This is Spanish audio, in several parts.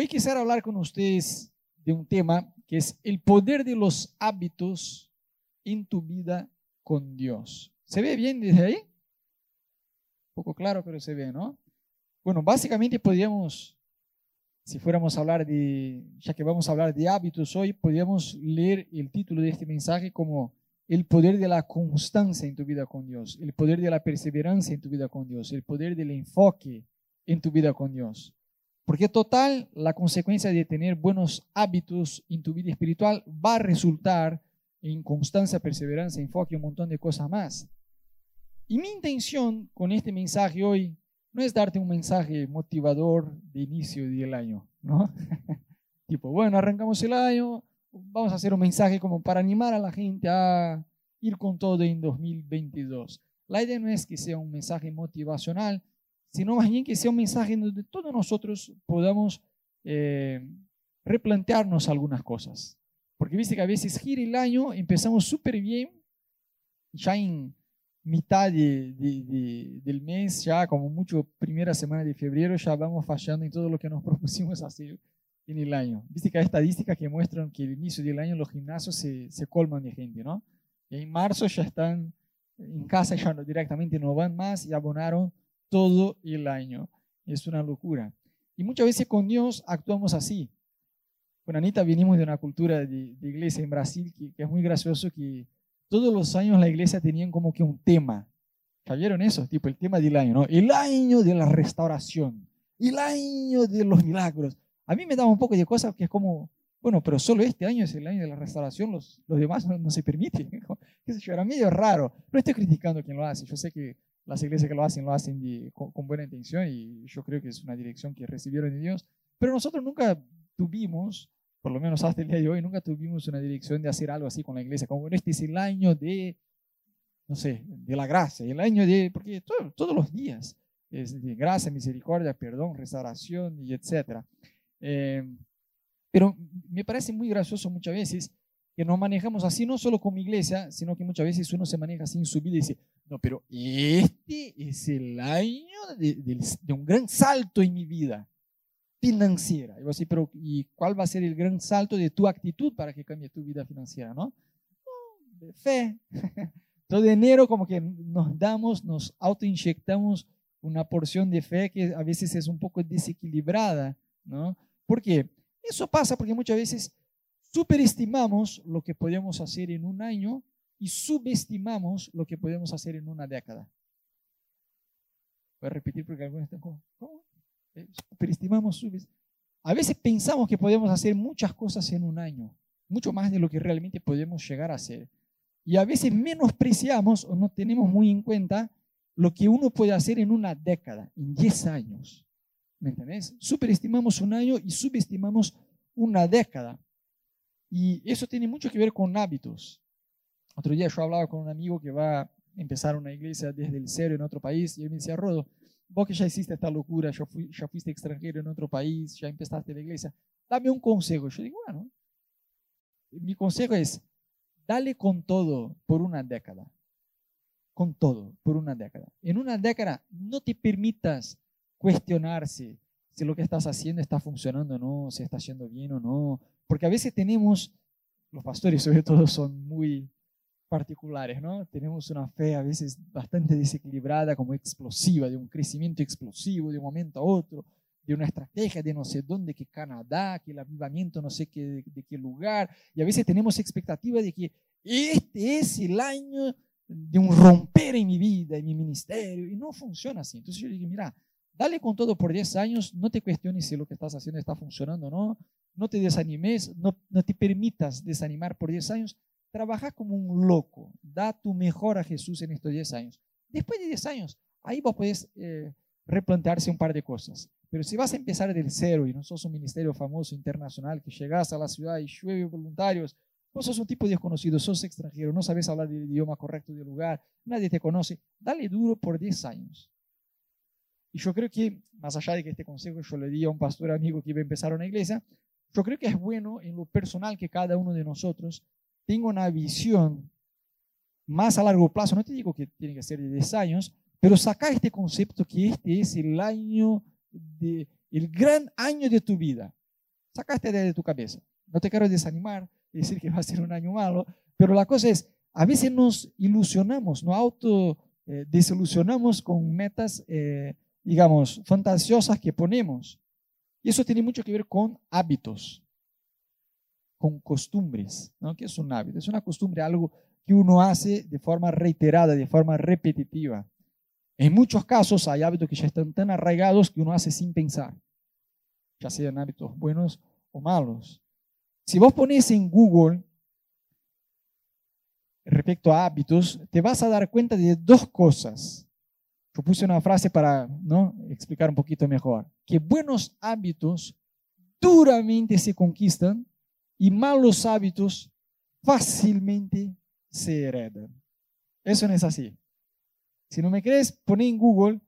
Hoy quisiera hablar con ustedes de un tema que es el poder de los hábitos en tu vida con Dios. ¿Se ve bien desde ahí? Un poco claro, pero se ve, ¿no? Bueno, básicamente podríamos, si fuéramos a hablar de, ya que vamos a hablar de hábitos hoy, podríamos leer el título de este mensaje como el poder de la constancia en tu vida con Dios, el poder de la perseverancia en tu vida con Dios, el poder del enfoque en tu vida con Dios. Porque total, la consecuencia de tener buenos hábitos en tu vida espiritual va a resultar en constancia, perseverancia, enfoque y un montón de cosas más. Y mi intención con este mensaje hoy no es darte un mensaje motivador de inicio del año, ¿no? tipo, bueno, arrancamos el año, vamos a hacer un mensaje como para animar a la gente a ir con todo en 2022. La idea no es que sea un mensaje motivacional, sino más bien que sea un mensaje donde todos nosotros podamos eh, replantearnos algunas cosas. Porque viste que a veces gira el año, empezamos súper bien, ya en mitad del mes, ya como mucho primera semana de febrero, ya vamos fallando en todo lo que nos propusimos hacer en el año. Viste que hay estadísticas que muestran que al inicio del año los gimnasios se, se colman de gente, ¿no? Y en marzo ya están en casa, ya directamente no van más y abonaron todo el año. Es una locura. Y muchas veces con Dios actuamos así. Con Anita venimos de una cultura de, iglesia en Brasil que, es muy gracioso que todos los años la iglesia tenían como que un tema. ¿Ya vieron eso? Tipo el tema del año, ¿no? El año de la restauración, el año de los milagros. A mí me daba un poco de cosas que es como, bueno, pero solo este año es el año de la restauración, los, los demás no, se permiten. Era medio raro. No estoy criticando a quien lo hace. Yo sé que las iglesias que lo hacen lo hacen con, buena intención y yo creo que es una dirección que recibieron de Dios, pero nosotros nunca tuvimos, por lo menos hasta el día de hoy, nunca tuvimos una dirección de hacer algo así con la iglesia, como este es el año de, no sé, de la gracia, el año de, porque todos los días es de gracia, misericordia, perdón, restauración y etcétera. Eh, pero me parece muy gracioso muchas veces que nos manejamos así, no solo como iglesia, sino que muchas veces uno se maneja así en su vida y dice, no, pero este es el año de, un gran salto en mi vida financiera. Y vos decís, pero ¿y cuál va a ser el gran salto de tu actitud para que cambie tu vida financiera? ¿no? de fe. Todo enero como que nos damos, nos autoinyectamos una porción de fe que a veces es un poco desequilibrada, ¿no? ¿Por qué? Eso pasa porque muchas veces superestimamos lo que podemos hacer en un año y subestimamos lo que podemos hacer en una década. Voy a repetir porque algunos están como, ¿cómo? Eh, superestimamos, subestimamos. A veces pensamos que podemos hacer muchas cosas en un año, mucho más de lo que realmente podemos llegar a hacer. Y a veces menospreciamos o no tenemos muy en cuenta lo que uno puede hacer en una década, en 10 años. ¿Me entendés? Superestimamos un año y subestimamos una década. Y eso tiene mucho que ver con hábitos. Otro día yo hablaba con un amigo que va a empezar una iglesia desde el cero en otro país y él me decía, Rodo, vos que ya hiciste esta locura, ya, ya fuiste extranjero en otro país, ya empezaste la iglesia, dame un consejo. Yo digo, bueno, mi consejo es, dale con todo por una década. Con todo, por una década. En una década no te permitas cuestionarse si lo que estás haciendo está funcionando o no, si está yendo bien o no, porque a veces tenemos, los pastores sobre todo son muy particulares, ¿no? Tenemos una fe a veces bastante desequilibrada, como explosiva, de un crecimiento explosivo de un momento a otro, de una estrategia de no sé dónde, que Canadá, que el avivamiento no sé qué, de, qué lugar, y a veces tenemos expectativa de que este es el año de un romper en mi vida, en mi ministerio, y no funciona así. Entonces yo digo, mira, dale con todo por 10 años, no te cuestiones si lo que estás haciendo está funcionando o no, no te desanimes, no, no te permitas desanimar por 10 años, trabaja como un loco, da tu mejor a Jesús en estos 10 años. Después de 10 años, ahí vos puedes eh, replantearse un par de cosas. Pero si vas a empezar del cero y no sos un ministerio famoso internacional que llegas a la ciudad y llueve voluntarios, vos sos un tipo desconocido, sos extranjero, no sabes hablar el idioma correcto del lugar, nadie te conoce, dale duro por 10 años. Y yo creo que, más allá de que este consejo yo le di a un pastor amigo que iba a empezar una iglesia, yo creo que es bueno en lo personal que cada uno de nosotros tenga una visión más a largo plazo. No te digo que tiene que ser de 10 años, pero sacar este concepto que este es el año, de, el gran año de tu vida. Sacaste de tu cabeza. No te quiero desanimar decir que va a ser un año malo, pero la cosa es, a veces nos ilusionamos, nos auto eh, desilusionamos con metas, eh, digamos, fantasiosas que ponemos. Y eso tiene mucho que ver con hábitos, con costumbres. ¿no? ¿Qué es un hábito? Es una costumbre, algo que uno hace de forma reiterada, de forma repetitiva. En muchos casos hay hábitos que ya están tan arraigados que uno hace sin pensar, ya sean hábitos buenos o malos. Si vos pones en Google respecto a hábitos, te vas a dar cuenta de dos cosas. Yo puse una frase para ¿no? explicar un poquito mejor. Que buenos hábitos duramente se conquistan y malos hábitos fácilmente se heredan. Eso no es así. Si no me crees, pon en Google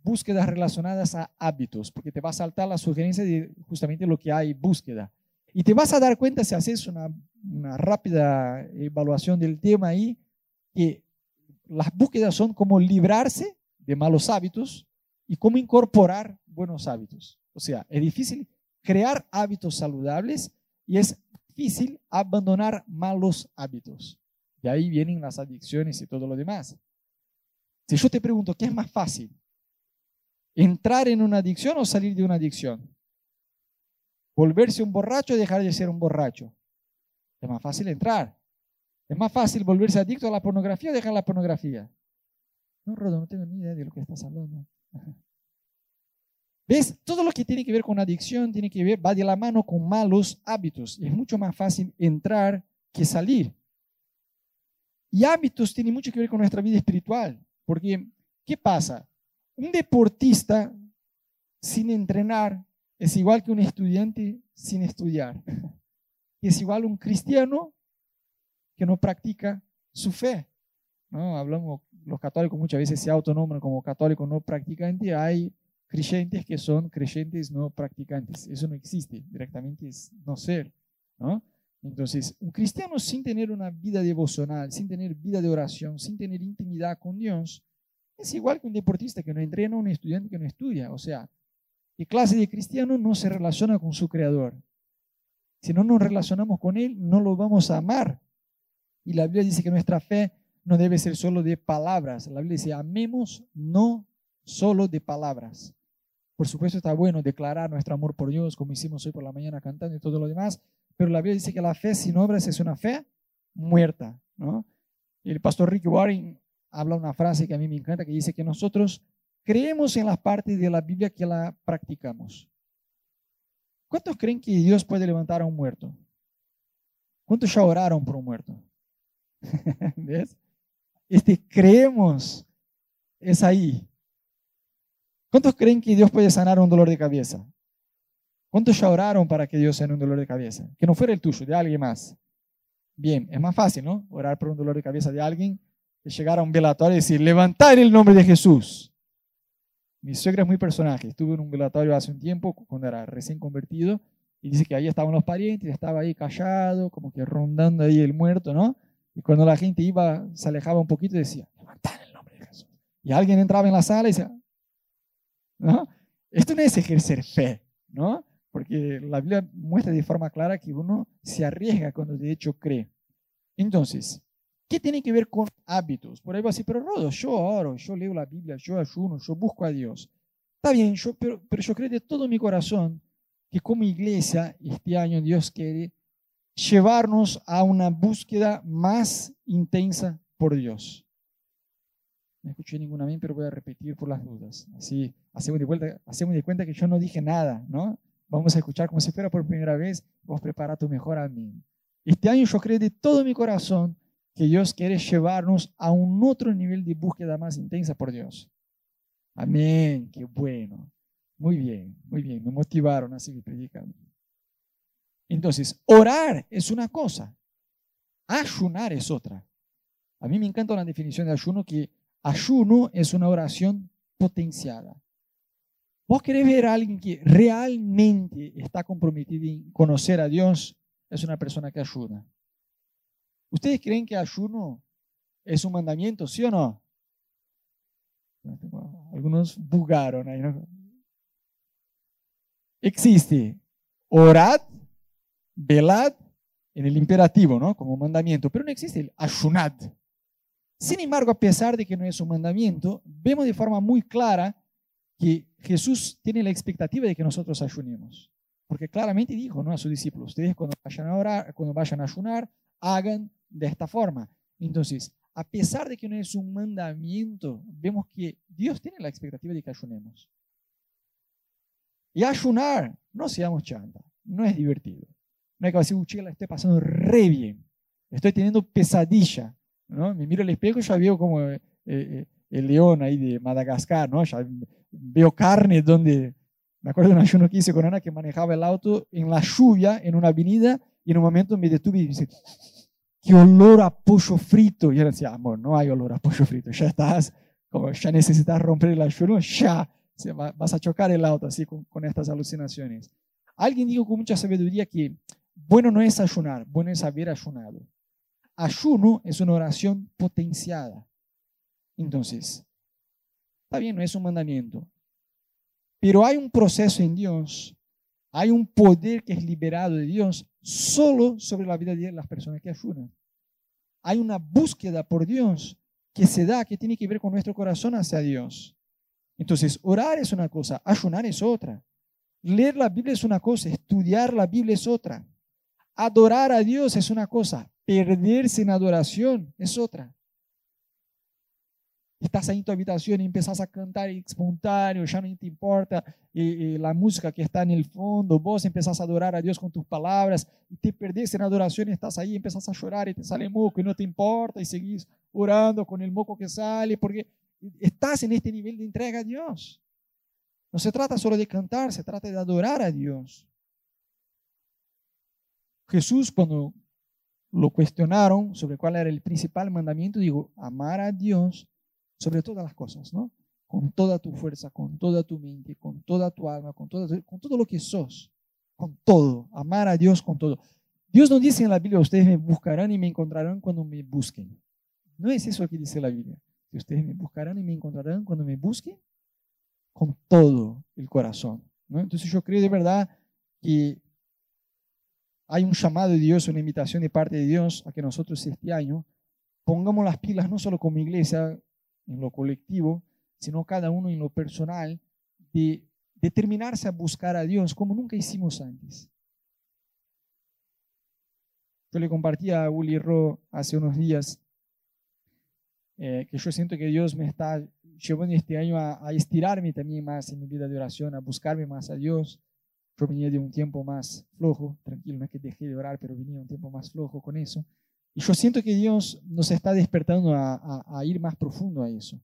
búsquedas relacionadas a hábitos, porque te va a saltar la sugerencia de justamente lo que hay búsqueda. Y te vas a dar cuenta si haces una, una rápida evaluación del tema ahí, que las búsquedas son como librarse de malos hábitos y cómo incorporar buenos hábitos. O sea, es difícil crear hábitos saludables y es difícil abandonar malos hábitos. De ahí vienen las adicciones y todo lo demás. Si yo te pregunto, ¿qué es más fácil? ¿Entrar en una adicción o salir de una adicción? ¿Volverse un borracho o dejar de ser un borracho? Es más fácil entrar. Es más fácil volverse adicto a la pornografía o dejar la pornografía. No, Rodo, no tengo ni idea de lo que estás hablando. ¿Ves? Todo lo que tiene que ver con adicción tiene que ver, va de la mano con malos hábitos. Es mucho más fácil entrar que salir. Y hábitos tienen mucho que ver con nuestra vida espiritual. Porque, ¿qué pasa? Un deportista sin entrenar es igual que un estudiante sin estudiar. Es igual un cristiano que no practica su fe. ¿no? Hablamos, los católicos muchas veces se autonombran como católicos no practicantes. Hay creyentes que son creyentes no practicantes. Eso no existe, directamente es no ser. ¿no? Entonces, un cristiano sin tener una vida devocional, sin tener vida de oración, sin tener intimidad con Dios, es igual que un deportista que no entrena, un estudiante que no estudia. O sea, ¿qué clase de cristiano no se relaciona con su creador? Si no nos relacionamos con Él, no lo vamos a amar. Y la Biblia dice que nuestra fe no debe ser solo de palabras. La Biblia dice, amemos no solo de palabras. Por supuesto está bueno declarar nuestro amor por Dios, como hicimos hoy por la mañana cantando y todo lo demás, pero la Biblia dice que la fe sin obras es una fe muerta, ¿no? El pastor Rick Warren habla una frase que a mí me encanta, que dice que nosotros creemos en las partes de la Biblia que la practicamos. ¿Cuántos creen que Dios puede levantar a un muerto? ¿Cuántos ya oraron por un muerto? ¿Ves? Este creemos es ahí. ¿Cuántos creen que Dios puede sanar un dolor de cabeza? ¿Cuántos ya oraron para que Dios sane un dolor de cabeza? Que no fuera el tuyo, de alguien más. Bien, es más fácil, ¿no? Orar por un dolor de cabeza de alguien que llegar a un velatorio y decir, levantar el nombre de Jesús. Mi suegra es muy personaje. Estuve en un velatorio hace un tiempo, cuando era recién convertido, y dice que ahí estaban los parientes, estaba ahí callado, como que rondando ahí el muerto, ¿no? Y cuando la gente iba, se alejaba un poquito y decía, levantar el nombre de Jesús. Y alguien entraba en la sala y decía, ¿no? Esto no es ejercer fe, ¿no? porque la Biblia muestra de forma clara que uno se arriesga cuando de hecho cree. Entonces, ¿qué tiene que ver con hábitos? Por ahí va a decir, pero Rodo, yo oro, yo leo la Biblia, yo ayuno, yo busco a Dios. Está bien, yo, pero, pero yo creo de todo mi corazón que como iglesia este año Dios quiere llevarnos a una búsqueda más intensa por Dios. No escuché ninguna mí, pero voy a repetir por las dudas. Así hacemos de, vuelta, hacemos de cuenta que yo no dije nada, ¿no? Vamos a escuchar como si fuera por primera vez. Vamos a preparar tu mejor amén. Este año yo creo de todo mi corazón que Dios quiere llevarnos a un otro nivel de búsqueda más intensa por Dios. Amén, qué bueno. Muy bien, muy bien, me motivaron a seguir predicando. Entonces, orar es una cosa, ayunar es otra. A mí me encanta la definición de ayuno que ayuno es una oración potenciada. Vos querés ver a alguien que realmente está comprometido en conocer a Dios, es una persona que ayuda. ¿Ustedes creen que ayuno es un mandamiento, sí o no? Algunos bugaron ahí. Existe. Orad velad en el imperativo, ¿no? Como mandamiento, pero no existe el ayunad. Sin embargo, a pesar de que no es un mandamiento, vemos de forma muy clara que Jesús tiene la expectativa de que nosotros ayunemos. Porque claramente dijo ¿no? a sus discípulos, ustedes cuando vayan a orar, cuando vayan a ayunar, hagan de esta forma. Entonces, a pesar de que no es un mandamiento, vemos que Dios tiene la expectativa de que ayunemos. Y ayunar, no seamos chanta, no es divertido. No hay que decir, chica, la estoy pasando re bien. Estoy teniendo pesadilla. ¿No? Me miro al espejo y ya veo como eh, eh, el león ahí de Madagascar, ¿no? Ya veo carne donde... Me acuerdo de un ayuno que hice con Ana que manejaba el auto en la lluvia, en una avenida, y en un momento me detuve y dice, qué olor a pollo frito. Y yo decía, amor, no hay olor a pollo frito, ya estás, como ya necesitas romper el ayuno, ya vas a chocar el auto así con, con estas alucinaciones. Alguien dijo con mucha sabiduría que bueno no es ayunar, bueno es haber ayunado. Ayuno es una oración potenciada. Entonces, está bien, no es un mandamiento, pero hay un proceso en Dios, hay un poder que es liberado de Dios solo sobre la vida de las personas que ayunan. Hay una búsqueda por Dios que se da, que tiene que ver con nuestro corazón hacia Dios. Entonces, orar es una cosa, ayunar es otra. Leer la Biblia es una cosa, estudiar la Biblia es otra. Adorar a Dios es una cosa, perderse en adoración es otra. Estás ahí en tu habitación y empiezas a cantar espontáneo, ya no te importa la música que está en el fondo, vos empezás a adorar a Dios con tus palabras y te perdés en adoración y estás ahí, empezás a llorar y te sale moco y no te importa y seguís orando con el moco que sale porque estás en este nivel de entrega a Dios. No se trata solo de cantar, se trata de adorar a Dios. Jesús cuando lo cuestionaron sobre cuál era el principal mandamiento, dijo, amar a Dios sobre todas las cosas, ¿no? Con toda tu fuerza, con toda tu mente, con toda tu alma, con, con todo lo que sos, con todo, amar a Dios con todo. Dios no dice en la Biblia, ustedes me buscarán y me encontrarán cuando me busquen. No es eso que dice la Biblia. Ustedes me buscarán y me encontrarán cuando me busquen con todo el corazón. ¿no? Entonces yo creo de verdad que hay un llamado de Dios, una invitación de parte de Dios a que nosotros este año pongamos las pilas no solo como iglesia, en lo colectivo, sino cada uno en lo personal, de determinarse a buscar a Dios como nunca hicimos antes. Yo le compartí a Uli Ro hace unos días eh, que yo siento que Dios me está llevando este año a, a, estirarme también más en mi vida de oración, a buscarme más a Dios. Yo venía de un tiempo más flojo, tranquilo, no es que dejé de orar, pero venía un tiempo más flojo con eso. Y yo siento que Dios nos está despertando a, ir más profundo a eso.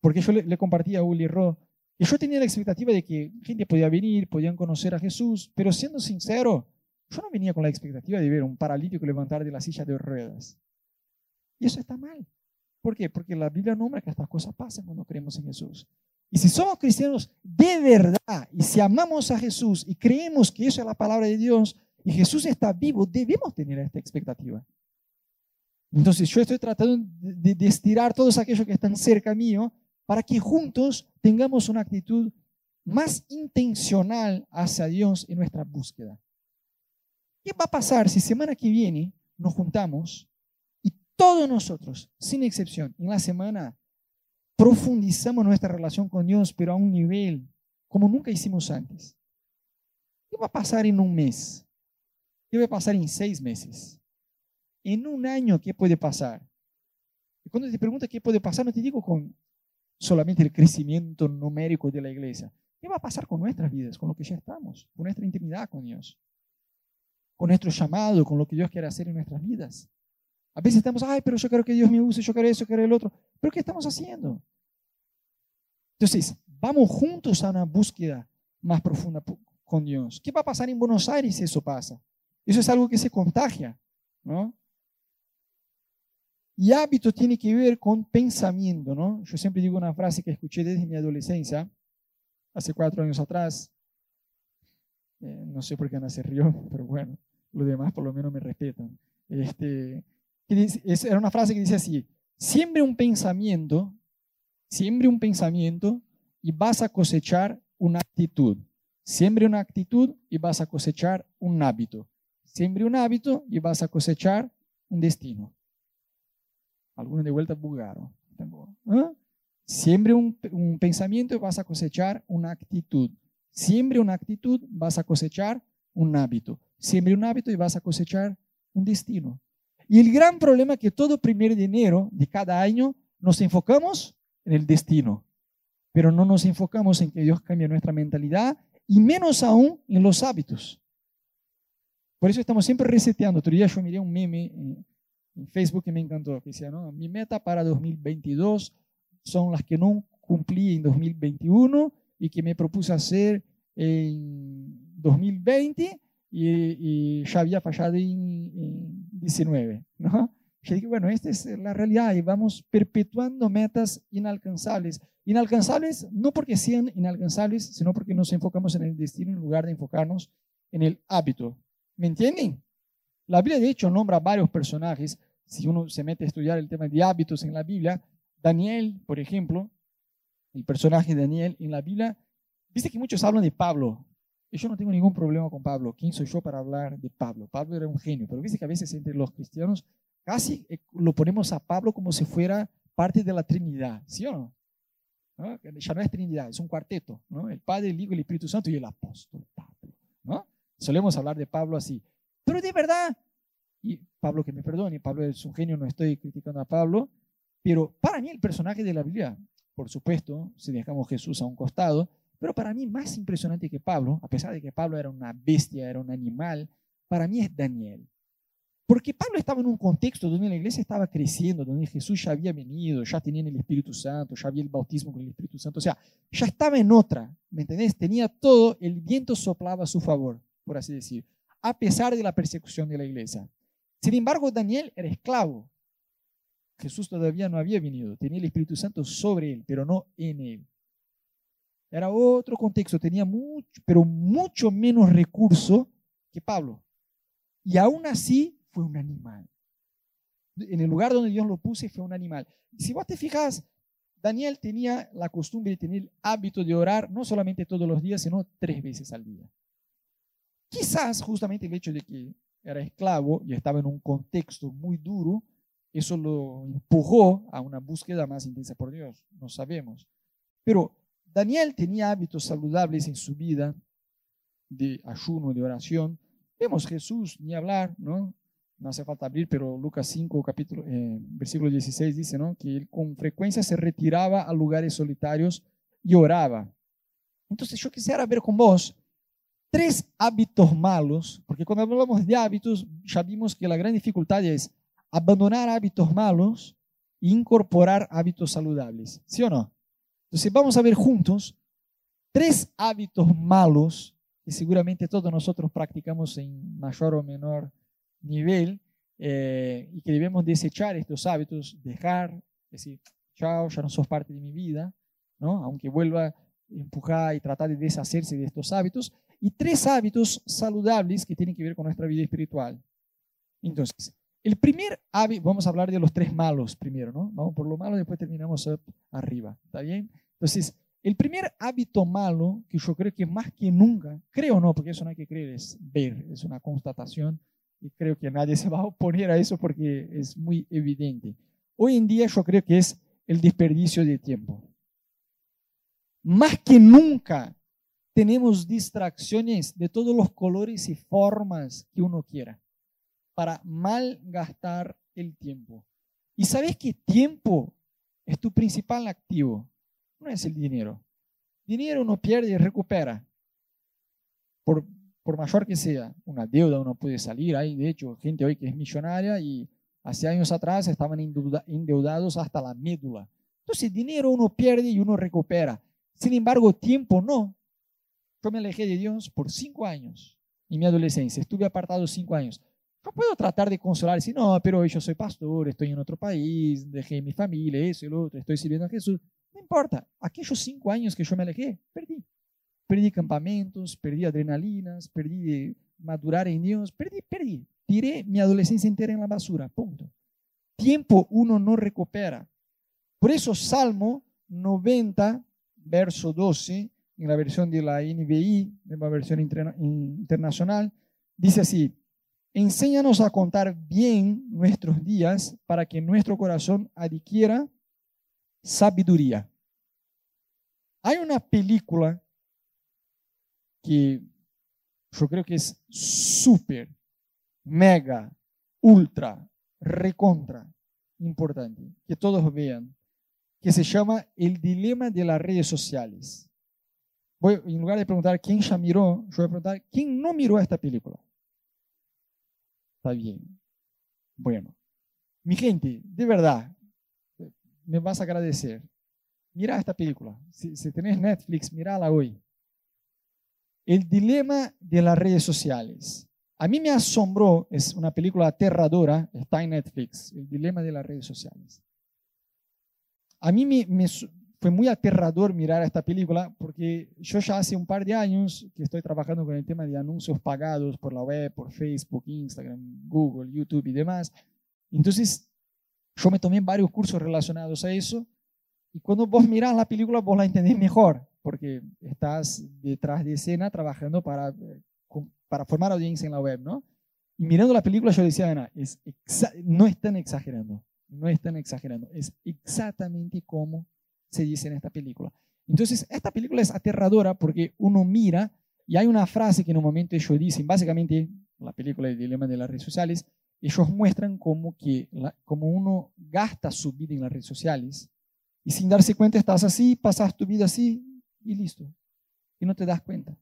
Porque yo le, compartí a Uli Ro que yo tenía la expectativa de que gente podía venir, podían conocer a Jesús, pero siendo sincero, yo no venía con la expectativa de ver un paralítico levantar de la silla de ruedas. Y eso está mal. ¿Por qué? Porque la Biblia nombra que estas cosas pasan cuando creemos en Jesús. Y si somos cristianos de verdad, y si amamos a Jesús y creemos que eso es la palabra de Dios, y Jesús está vivo, debemos tener esta expectativa. Entonces yo estoy tratando de, estirar todos aquellos que están cerca mío para que juntos tengamos una actitud más intencional hacia Dios en nuestra búsqueda. ¿Qué va a pasar si semana que viene nos juntamos y todos nosotros, sin excepción, en la semana profundizamos nuestra relación con Dios, pero a un nivel como nunca hicimos antes? ¿Qué va a pasar en un mes? ¿Qué va a pasar en seis meses? en un año, ¿qué puede pasar? Y cuando te preguntas qué puede pasar, no te digo con solamente el crecimiento numérico de la iglesia. ¿Qué va a pasar con nuestras vidas, con lo que ya estamos, con nuestra intimidad con Dios? Con nuestro llamado, con lo que Dios quiere hacer en nuestras vidas. A veces estamos, ay, pero yo quiero que Dios me use, yo quiero eso, yo quiero el otro. ¿Pero qué estamos haciendo? Entonces, vamos juntos a una búsqueda más profunda con Dios. ¿Qué va a pasar en Buenos Aires si eso pasa? Eso es algo que se contagia, ¿no? Y hábito tiene que ver con pensamiento, ¿no? Yo siempre digo una frase que escuché desde mi adolescencia, hace cuatro años atrás. Eh, no sé por qué Ana se rió, pero bueno, los demás por lo menos me respetan. Este, era una frase que dice así, siembre un pensamiento, siembre un pensamiento y vas a cosechar una actitud. Siembre una actitud y vas a cosechar un hábito. Siembre un hábito y vas a cosechar un destino. Algunos de vuelta bugaron. ¿Ah? Siembre un, un pensamiento y vas a cosechar una actitud. Siembre una actitud, vas a cosechar un hábito. Siembre un hábito y vas a cosechar un destino. Y el gran problema es que todo primer de enero de cada año nos enfocamos en el destino, pero no nos enfocamos en que Dios cambie nuestra mentalidad y menos aún en los hábitos. Por eso estamos siempre reseteando. Otro día yo miré un meme en, Facebook que me encantó, que decía, ¿no? mi meta para 2022 son las que no cumplí en 2021 y que me propuse hacer en 2020 y, ya había fallado en, 19. ¿no? Yo dije, bueno, esta es la realidad y vamos perpetuando metas inalcanzables. Inalcanzables no porque sean inalcanzables, sino porque nos enfocamos en el destino en lugar de enfocarnos en el hábito. ¿Me entienden? La Biblia de hecho nombra varios personajes. Si uno se mete a estudiar el tema de hábitos en la Biblia, Daniel, por ejemplo, el personaje de Daniel en la Biblia, viste que muchos hablan de Pablo. Y yo no tengo ningún problema con Pablo. ¿Quién soy yo para hablar de Pablo? Pablo era un genio, pero viste que a veces entre los cristianos casi eh, lo ponemos a Pablo como si fuera parte de la Trinidad, ¿sí o no? Ya no es Trinidad, es un cuarteto, ¿no? El Padre, el Hijo, el Espíritu Santo y el apóstol Pablo, ¿no? Solemos hablar de Pablo así. Pero de verdad, y Pablo que me perdone, Pablo es un genio, no estoy criticando a Pablo, pero para mí el personaje de la Biblia, por supuesto, si dejamos Jesús a un costado, pero para mí más impresionante que Pablo, a pesar de que Pablo era una bestia, era un animal, para mí es Daniel. Porque Pablo estaba en un contexto donde la iglesia estaba creciendo, donde Jesús ya había venido, ya tenía el Espíritu Santo, ya había el bautismo con el Espíritu Santo, o sea, ya estaba en otra, ¿me entendés? Tenía todo, el viento soplaba a su favor, por así decir, a pesar de la persecución de la iglesia. Sin embargo, Daniel era esclavo. Jesús todavía no había venido, tenía el Espíritu Santo sobre él, pero no en él. Era otro contexto, tenía mucho, pero mucho menos recurso que Pablo. Y aún así fue un animal. En el lugar donde Dios lo puse fue un animal. Si vos te fijas, Daniel tenía la costumbre de tener el hábito de orar no solamente todos los días, sino tres veces al día. Quizás justamente el hecho de que era esclavo y estaba en un contexto muy duro, eso lo empujó a una búsqueda más intensa por Dios, no sabemos. Pero Daniel tenía hábitos saludables en su vida de ayuno, de oración. Vemos Jesús, ni hablar, ¿no? No hace falta abrir, pero Lucas 5, capítulo, eh, versículo 16 dice, ¿no? Que él con frecuencia se retiraba a lugares solitarios y oraba. Entonces yo quisiera ver con vos tres hábitos malos, porque cuando hablamos de hábitos, ya vimos que la gran dificultad es abandonar hábitos malos e incorporar hábitos saludables, ¿sí o no? Entonces vamos a ver juntos tres hábitos malos que seguramente todos nosotros practicamos en mayor o menor nivel eh, y que debemos desechar estos hábitos, dejar, decir, chao, ya no sos parte de mi vida, ¿no? aunque vuelva a empujar y tratar de deshacerse de estos hábitos, y tres hábitos saludables que tienen que ver con nuestra vida espiritual. Entonces, el primer hábito, vamos a hablar de los tres malos primero, ¿no? Vamos por lo malo, después terminamos arriba, ¿está bien? Entonces, el primer hábito malo que yo creo que más que nunca, creo no, porque eso no hay que creer, es ver, es una constatación y creo que nadie se va a oponer a eso porque es muy evidente. Hoy en día yo creo que es el desperdicio de tiempo. Más que nunca tenemos distracciones de todos los colores y formas que uno quiera para malgastar el tiempo. Y sabes que tiempo es tu principal activo, no es el dinero. Dinero uno pierde y recupera, por, por mayor que sea. Una deuda uno puede salir, hay de hecho gente hoy que es millonaria y hace años atrás estaban endeudados hasta la médula. Entonces dinero uno pierde y uno recupera. Sin embargo, tiempo no. Yo me alejé de Dios por cinco años en mi adolescencia, estuve apartado cinco años. No puedo tratar de consolar, decir, no, pero yo soy pastor, estoy en otro país, dejé mi familia, eso y lo otro, estoy sirviendo a Jesús. No importa, aquellos cinco años que yo me alejé, perdí. Perdí campamentos, perdí adrenalinas, perdí madurar en Dios, perdí, perdí. Tiré mi adolescencia entera en la basura, punto. Tiempo uno no recupera. Por eso Salmo 90, verso 12, en la versión de la NBI, la versión internacional, dice así, enséñanos a contar bien nuestros días para que nuestro corazón adquiera sabiduría. Hay una película que yo creo que es súper, mega, ultra, recontra importante, que todos vean, que se llama El dilema de las redes sociales. Voy, en lugar de preguntar quién ya miró, yo voy a preguntar quién no miró esta película. Está bien. Bueno, mi gente, de verdad, me vas a agradecer. Mira esta película. Si, si tenés Netflix, mírala hoy. El dilema de las redes sociales. A mí me asombró, es una película aterradora, está en Netflix, El dilema de las redes sociales. A mí me, fue muy aterrador mirar esta película porque yo ya hace un par de años que estoy trabajando con el tema de anuncios pagados por la web, por Facebook, Instagram, Google, YouTube y demás. Entonces, yo me tomé varios cursos relacionados a eso y cuando vos mirás la película, vos la entendés mejor porque estás detrás de escena trabajando para, para formar audiencia en la web, ¿no? Y mirando la película yo decía, Ana, es no están exagerando, no están exagerando, es exactamente como se dice en esta película. Entonces, esta película es aterradora porque uno mira y hay una frase que momento ellos dicen, básicamente, la película El dilema de las redes sociales, ellos muestran cómo, que como uno gasta su vida en las redes sociales y sin darse cuenta estás así, pasas tu vida así y listo. Y no te das cuenta.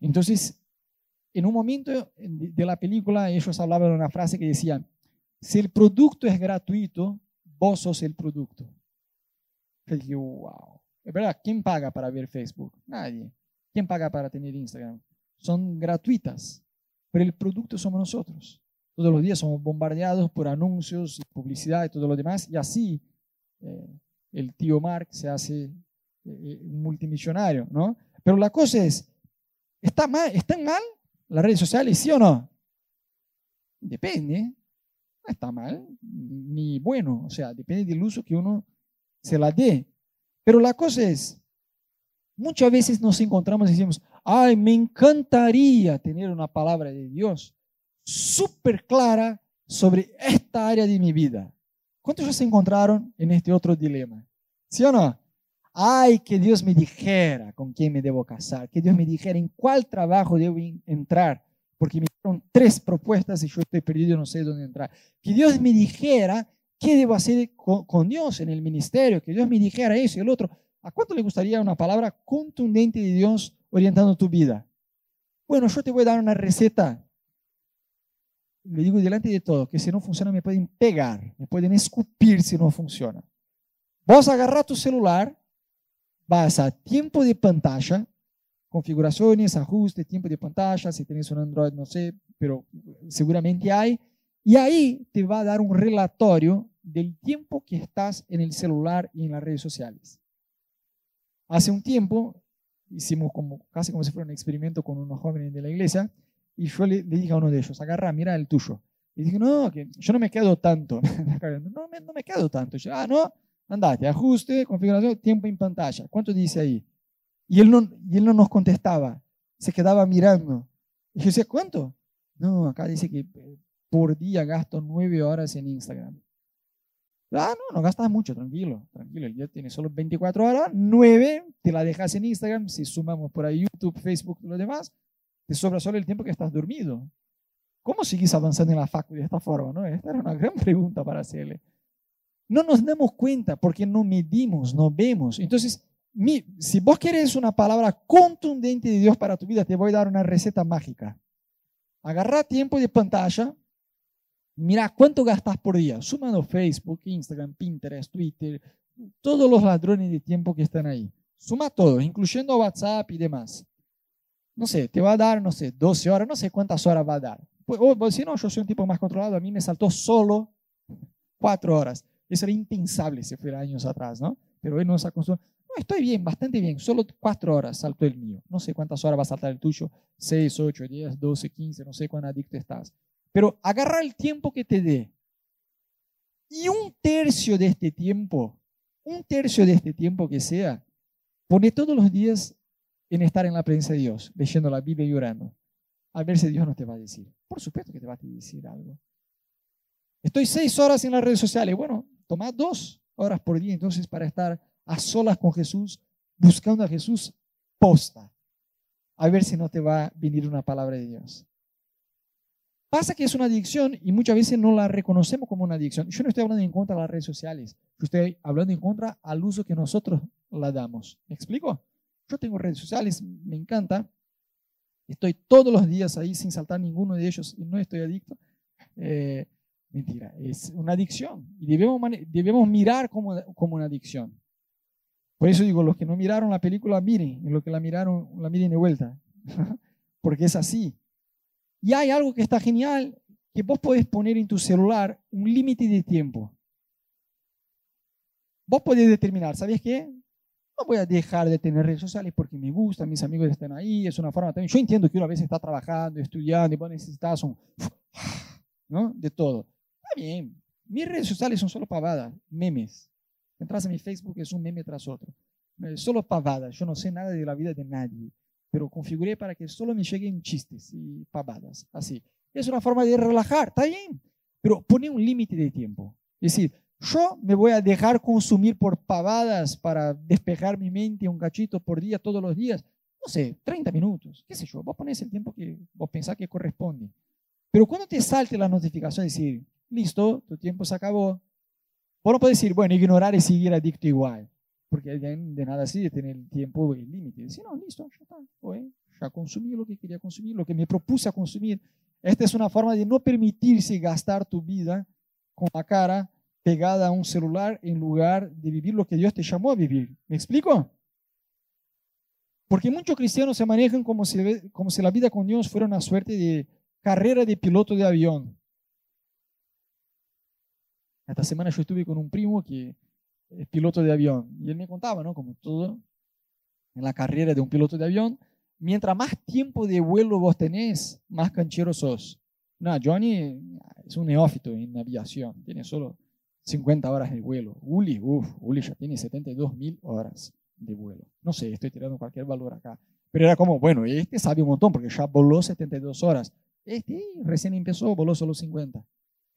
Entonces, en un momento de la película ellos hablaban de una frase que decía, si el producto es gratuito, vos sos el producto. Dije, wow. Es verdad, ¿quién paga para ver Facebook? Nadie. ¿Quién paga para tener Instagram? Son gratuitas, pero el producto somos nosotros. Todos los días somos bombardeados por anuncios y publicidad y todo lo demás, y así eh, el tío Mark se hace eh, eh, multimillonario, ¿no? Pero la cosa es, ¿está mal, ¿están mal las redes sociales, sí o no? Depende, no está mal, ni bueno, o sea, depende del uso que uno se la dé. Pero la cosa es, muchas veces nos encontramos y decimos, ay, me encantaría tener una palabra de Dios súper clara sobre esta área de mi vida. ¿Cuántos ya se encontraron en este otro dilema? ¿Sí o no? Ay, que Dios me dijera con quién me debo casar, que Dios me dijera en cuál trabajo debo entrar, porque me dieron tres propuestas y yo estoy perdido, no sé dónde entrar. Que Dios me dijera ¿Qué debo hacer con, Dios en el ministerio? Que Dios me dijera eso y el otro. ¿A cuánto le gustaría una palabra contundente de Dios orientando tu vida? Bueno, yo te voy a dar una receta. Le digo delante de todo que si no funciona me pueden pegar, me pueden escupir si no funciona. Vas a agarrar tu celular, vas a tiempo de pantalla, configuraciones, ajuste, tiempo de pantalla, si tienes un Android, no sé, pero seguramente hay. Y ahí te va a dar un relatorio del tiempo que estás en el celular y en las redes sociales. Hace un tiempo hicimos como, casi como si fuera un experimento con unos jóvenes de la iglesia y yo le, dije a uno de ellos, agarra, mira el tuyo. Y dije, no, que yo no me quedo tanto. no, me, no me quedo tanto. Yo, ah, no, andate, ajuste, configuración, tiempo en pantalla. ¿Cuánto dice ahí? Y él no, y él no nos contestaba, se quedaba mirando. Y yo decía, ¿cuánto? No, acá dice que eh, por día gasto nueve horas en Instagram. Ah, no, no gastas mucho, tranquilo, tranquilo. El día tiene solo 24 horas, 9 te la dejas en Instagram. Si sumamos por ahí YouTube, Facebook lo demás, te sobra solo el tiempo que estás dormido. ¿Cómo sigues avanzando en la facu de esta forma? No? Esta era una gran pregunta para hacerle. No nos damos cuenta porque no medimos, no vemos. Entonces, mi, si vos quieres una palabra contundente de Dios para tu vida, te voy a dar una receta mágica. Agarra tiempo de pantalla, Mira cuánto gastas por día, sumando Facebook, Instagram, Pinterest, Twitter, todos los ladrones de tiempo que están ahí. Suma todo, incluyendo WhatsApp y demás. No sé, te va a dar, no sé, 12 horas, no sé cuántas horas va a dar. Pues, o si no, yo soy un tipo más controlado, a mí me saltó solo 4 horas. Eso era impensable si fuera años atrás, ¿no? Pero él nos acostumbró. No, estoy bien, bastante bien, solo 4 horas saltó el mío. No sé cuántas horas va a saltar el tuyo, 6, 8, 10, 12, 15, no sé cuán adicto estás. Pero agarra el tiempo que te dé. Y un tercio de este tiempo, un tercio de este tiempo que sea, pone todos los días en estar en la presencia de Dios, leyendo la Biblia y orando. a ver si Dios no te va a decir. Por supuesto que te va a decir algo. Estoy seis horas en las redes sociales. Bueno, toma dos horas por día entonces para estar a solas con Jesús, buscando a Jesús posta. A ver si no te va a venir una palabra de Dios. Pasa que es una adicción y muchas veces no la reconocemos como una adicción. Yo no estoy hablando en contra de las redes sociales, yo estoy hablando en contra al uso que nosotros la damos. ¿Me explico? Yo tengo redes sociales, me encanta. Estoy todos los días ahí sin saltar ninguno de ellos y no estoy adicto. Eh, mentira, es una adicción y debemos, debemos mirar como, como una adicción. Por eso digo, los que no miraron la película, miren, y los que la miraron, la miren de vuelta, porque es así. Y hay algo que está genial, que vos podés poner en tu celular un límite de tiempo. Vos podés determinar, ¿sabes qué? No voy a dejar de tener redes sociales porque me gusta, mis amigos están ahí, es una forma también. Yo entiendo que uno a veces está trabajando, estudiando y vos necesitas un, ¿no? De todo. Está bien. Mis redes sociales son solo pavadas, memes. Entras en mi Facebook, es un meme tras otro. Solo pavadas. Yo no sé nada de la vida de nadie pero configuré para que solo me lleguen chistes y pavadas, así. Es una forma de relajar, está bien, pero pone un límite de tiempo. Es decir, yo me voy a dejar consumir por pavadas para despejar mi mente un cachito por día, todos los días. No sé, 30 minutos, qué sé yo, vos pones el tiempo que vos pensás que corresponde. Pero cuando te salte la notificación, decir, listo, tu tiempo se acabó, vos no puedes decir, bueno, ignorar y seguir adicto igual porque de nada de tener el tiempo el límite. Decir, no, listo, ya está, ya consumí lo que quería consumir, lo que me propuse a consumir. Esta es una forma de no permitirse gastar tu vida con la cara pegada a un celular en lugar de vivir lo que Dios te llamó a vivir. ¿Me explico? Porque muchos cristianos se manejan como si, como si la vida con Dios fuera una suerte de carrera de piloto de avión. Esta semana yo estuve con un primo que es piloto de avión. Y él me contaba, ¿no? Como todo en la carrera de un piloto de avión, mientras más tiempo de vuelo vos tenés, más canchero sos. No, Johnny es un neófito en aviación, tiene solo 50 horas de vuelo. Uli, uff, Uli ya tiene 72 mil horas de vuelo. No sé, estoy tirando cualquier valor acá. Pero era como, bueno, este sabe un montón porque ya voló 72 horas. Este recién empezó, voló solo 50.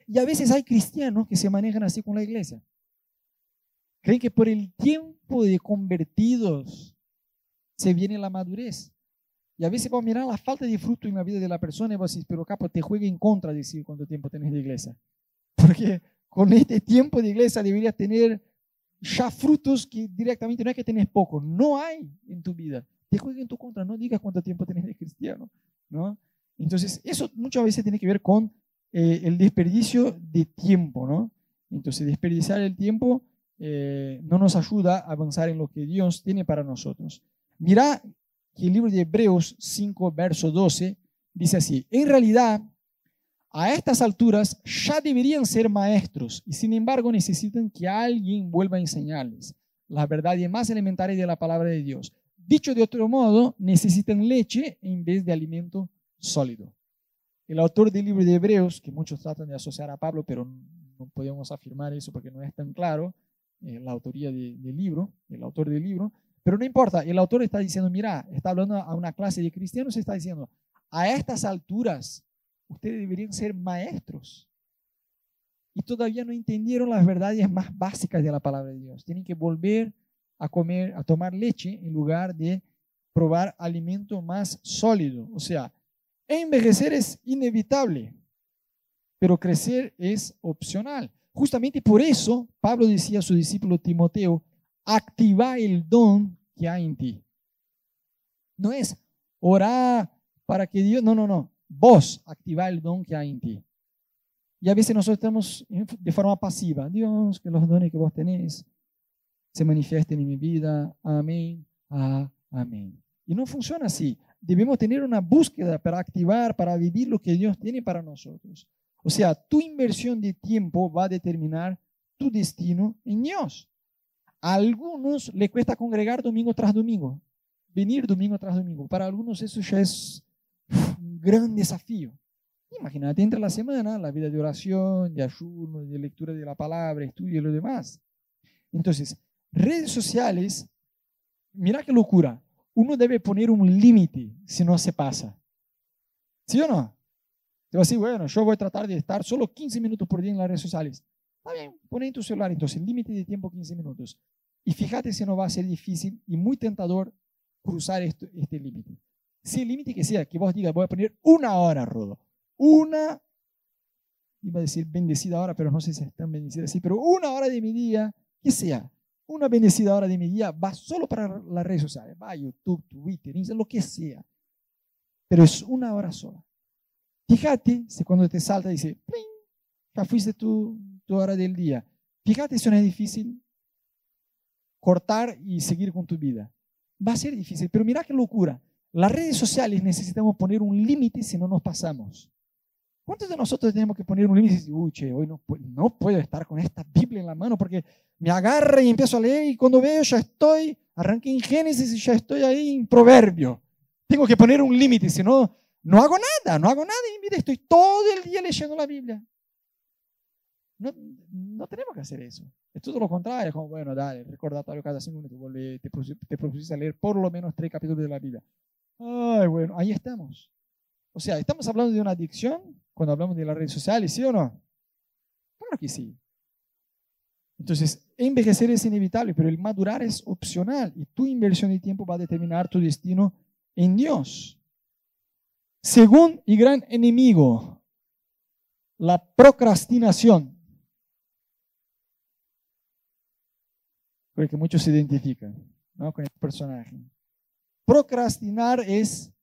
Y a veces hay cristianos que se manejan así con la iglesia. Creen que por el tiempo de convertidos se viene la madurez. Y a veces vamos a mirar la falta de fruto en la vida de la persona y vamos a decir, pero capo, te juega en contra de decir cuánto tiempo tenés de iglesia. Porque con este tiempo de iglesia deberías tener ya frutos que directamente no es que tenés poco, no hay en tu vida. Te juega en tu contra, no digas cuánto tiempo tenés de cristiano. ¿no? Entonces, eso muchas veces tiene que ver con eh, el desperdicio de tiempo. ¿no? Entonces, desperdiciar el tiempo eh, no nos ayuda a avanzar en lo que Dios tiene para nosotros. Mira que el libro de Hebreos 5, verso 12, dice así, en realidad, a estas alturas ya deberían ser maestros y sin embargo necesitan que alguien vuelva a enseñarles la verdad más elementaria de la palabra de Dios. Dicho de otro modo, necesitan leche en vez de alimento sólido. El autor del libro de Hebreos, que muchos tratan de asociar a Pablo, pero no podemos afirmar eso porque no es tan claro, eh, la autoría del libro, el autor del libro, pero no importa, el autor está diciendo, mira, está hablando a una clase de cristianos, está diciendo, a estas alturas, ustedes deberían ser maestros. Y todavía no entendieron las verdades más básicas de la palabra de Dios. Tienen que volver a comer, a tomar leche en lugar de probar alimento más sólido. O sea, envejecer es inevitable, pero crecer es opcional. Justamente por eso Pablo decía a su discípulo Timoteo, activa el don que hay en ti. No es orar para que Dios, no, no, no, vos activa el don que hay en ti. Y a veces nosotros estamos de forma pasiva, Dios, que los dones que vos tenés se manifiesten en mi vida, amén, ah, amén. Y no funciona así. Debemos tener una búsqueda para activar, para vivir lo que Dios tiene para nosotros. O sea, tu inversión de tiempo va a determinar tu destino en Dios. A algunos le cuesta congregar domingo tras domingo, venir domingo tras domingo. Para algunos eso ya es un gran desafío. Imagínate entre la semana la vida de oración, de ayuno, de lectura de la palabra, estudio y lo demás. Entonces, redes sociales, mira qué locura. Uno debe poner un límite si no se pasa. ¿Sí o no? Te vas a decir, bueno, yo voy a tratar de estar solo 15 minutos por día en las redes sociales. Está bien, pon en tu celular entonces, límite de tiempo 15 minutos. Y fíjate si no va a ser difícil y muy tentador cruzar esto, este límite. Si el límite que sea, que vos digas, voy a poner una hora, Rodo. Una, iba a decir bendecida hora, pero no sé si están bendecidas así, pero una hora de mi día, que sea, una bendecida hora de mi día va solo para las redes sociales, va a YouTube, Twitter, Instagram, lo que sea. Pero es una hora sola. Fíjate si cuando te salta dice, ya fuiste tu, tu hora del día. Fíjate si no es difícil cortar y seguir con tu vida. Va a ser difícil, pero mira qué locura. Las redes sociales necesitamos poner un límite si no nos pasamos. ¿Cuántos de nosotros tenemos que poner un límite uy, che, hoy no, no puedo estar con esta Biblia en la mano porque me agarra y empiezo a leer y cuando veo ya estoy, arranqué en Génesis y ya estoy ahí en Proverbio. Tengo que poner un límite, si no, no hago nada, no hago nada en mi vida, estoy todo el día leyendo la Biblia. No, no tenemos que hacer eso. Es todo lo contrario, es como, bueno, dale, recordatorio cada cinco minutos, te, te propusiste a leer por lo menos tres capítulos de la Biblia. Ay, bueno, ahí estamos. O sea, ¿estamos hablando de una adicción cuando hablamos de las redes sociales, sí o no? Claro que sí. Entonces, envejecer es inevitable, pero el madurar es opcional y tu inversión de tiempo va a determinar tu destino en Dios. Según y gran enemigo, la procrastinación. Porque muchos se identifican con este personaje. Procrastinar es,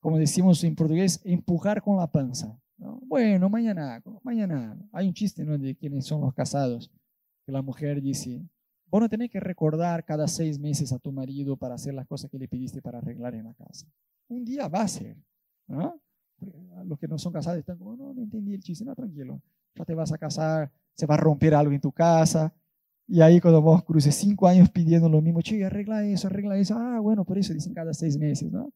como decimos en portugués, empujar con la panza. Bueno, mañana, mañana. Hay un chiste ¿no? de quienes son los casados, que la mujer dice, vos no tenés que recordar cada seis meses a tu marido para hacer las cosas que le pediste para arreglar en la casa. Un día va a ser. ¿No? Los que no son casados están como, no, no entendí el chiste, no, tranquilo. Ya te vas a casar, se va a romper algo en tu casa, y ahí cuando vos cruces cinco años pidiendo lo mismo, che, arregla eso, arregla eso, ah, bueno, por eso dicen cada seis meses, ¿no?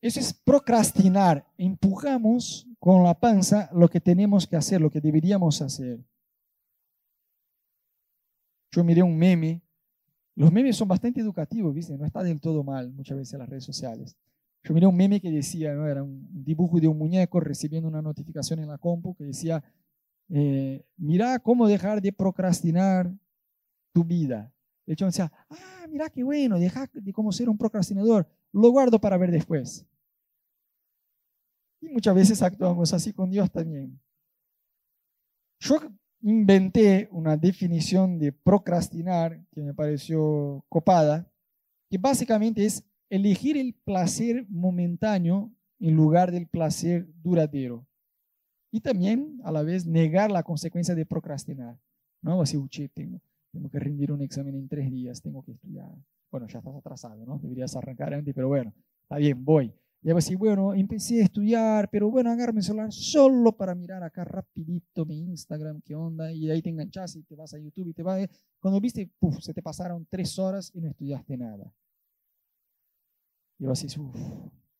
Eso es procrastinar. Empujamos con la panza lo que tenemos que hacer, lo que deberíamos hacer. Yo miré un meme. Los memes son bastante educativos, ¿viste? No está del todo mal muchas veces en las redes sociales. Yo miré un meme que decía. Era un dibujo de un muñeco recibiendo una notificación en la compu que decía, eh, mira cómo dejar de procrastinar tu vida. De hecho, decía, ah, mira qué bueno, deja de cómo ser un procrastinador, lo guardo para ver después. Y muchas veces actuamos así con Dios también. Yo inventé una definición de procrastinar que me pareció copada, que básicamente es elegir el placer momentáneo en lugar del placer duradero y también a la vez negar la consecuencia de procrastinar. No, así, uche, tengo, tengo que rendir un examen en tres días, tengo que estudiar. Bueno, ya estás atrasado, ¿no? Deberías arrancar antes, pero bueno, está bien, voy. Y a decir, bueno, empecé a estudiar, pero bueno, agarro mi celular solo para mirar acá rapidito mi Instagram, qué onda, y ahí te enganchas y te vas a YouTube y te vas, cuando viste, puff, se te pasaron tres horas y no estudiaste nada. Y vas a decir, uff,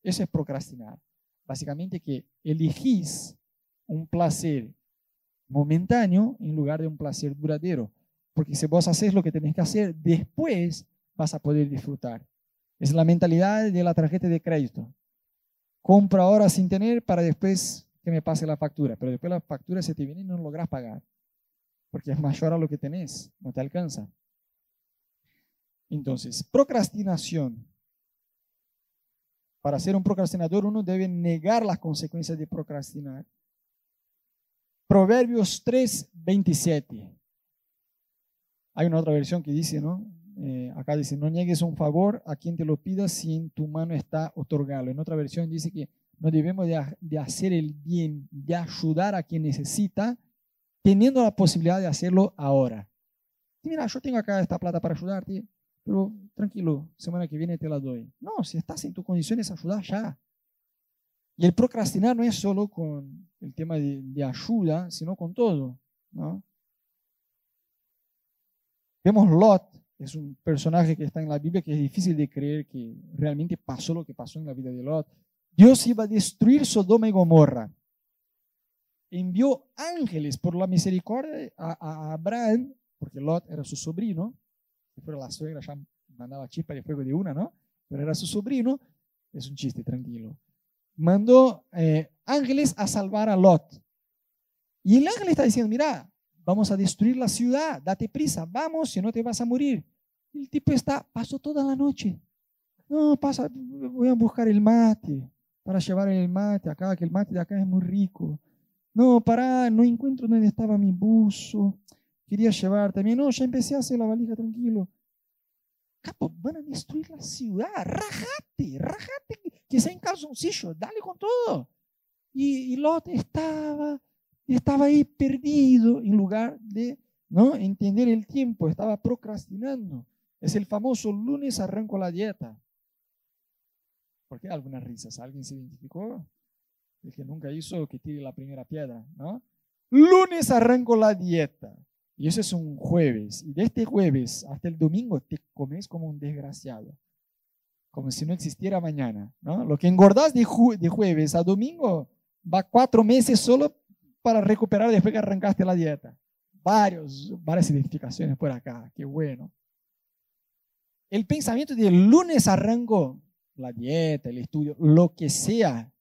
eso es procrastinar. Básicamente que elegís un placer momentáneo en lugar de un placer duradero. Porque si vos haces lo que tenés que hacer, después vas a poder disfrutar. Es la mentalidad de la tarjeta de crédito. Compro ahora sin tener para después que me pase la factura. Pero después la factura se te viene y no logras pagar. Porque es mayor a lo que tenés, no te alcanza. Entonces, procrastinación. Para ser un procrastinador uno debe negar las consecuencias de procrastinar. Proverbios 3, 27. Hay una otra versión que dice, ¿no? Eh, acá dice, no niegues un favor a quien te lo pida si en tu mano está otorgarlo. En otra versión dice que no debemos de, hacer el bien, de ayudar a quien necesita, teniendo la posibilidad de hacerlo ahora. mira, yo tengo acá esta plata para ayudarte, pero tranquilo, semana que viene te la doy. No, si estás en tus condiciones, ayudar ya. Y el procrastinar no es solo con el tema de, ayuda, sino con todo. ¿no? Vemos Lot, es un personaje que está en la Biblia que es difícil de creer que realmente pasó lo que pasó en la vida de Lot. Dios iba a destruir Sodoma y Gomorra. Envió ángeles por la misericordia a, Abraham, porque Lot era su sobrino. Fuera la suegra, ya mandaba chispa de fuego de una, ¿no? Pero era su sobrino. Es un chiste, tranquilo. mandó eh, ángeles a salvar a Lot. Y el ángel está diciendo, mira, vamos a destruir la ciudad, date prisa, vamos, si no te vas a morir. El tipo está, pasó toda la noche. No, pasa, voy a buscar el mate para llevar el mate acá, que el mate de acá es muy rico. No, para, no encuentro dónde estaba mi buzo. Quería llevar también. No, ya empecé a hacer la valija tranquilo. Capo, van a destruir la ciudad. Rajate, rajate, que sea en calzoncillo, dale con todo. Y, y Lot estaba, estaba ahí perdido en lugar de ¿no? entender el tiempo, estaba procrastinando. Es el famoso lunes arranco la dieta. ¿Por qué algunas risas? ¿Alguien se identificó? El que nunca hizo, que tire la primera piedra, ¿no? Lunes arranco la dieta. Y eso es un jueves. Y de este jueves hasta el domingo te comes como un desgraciado. Como si no existiera mañana, ¿no? Lo que engordas de, de jueves a domingo va cuatro meses solo para recuperar después que arrancaste la dieta. Varios, varias identificaciones por acá. Qué bueno el pensamiento de lunes arranco la dieta, el estudio, lo que sea,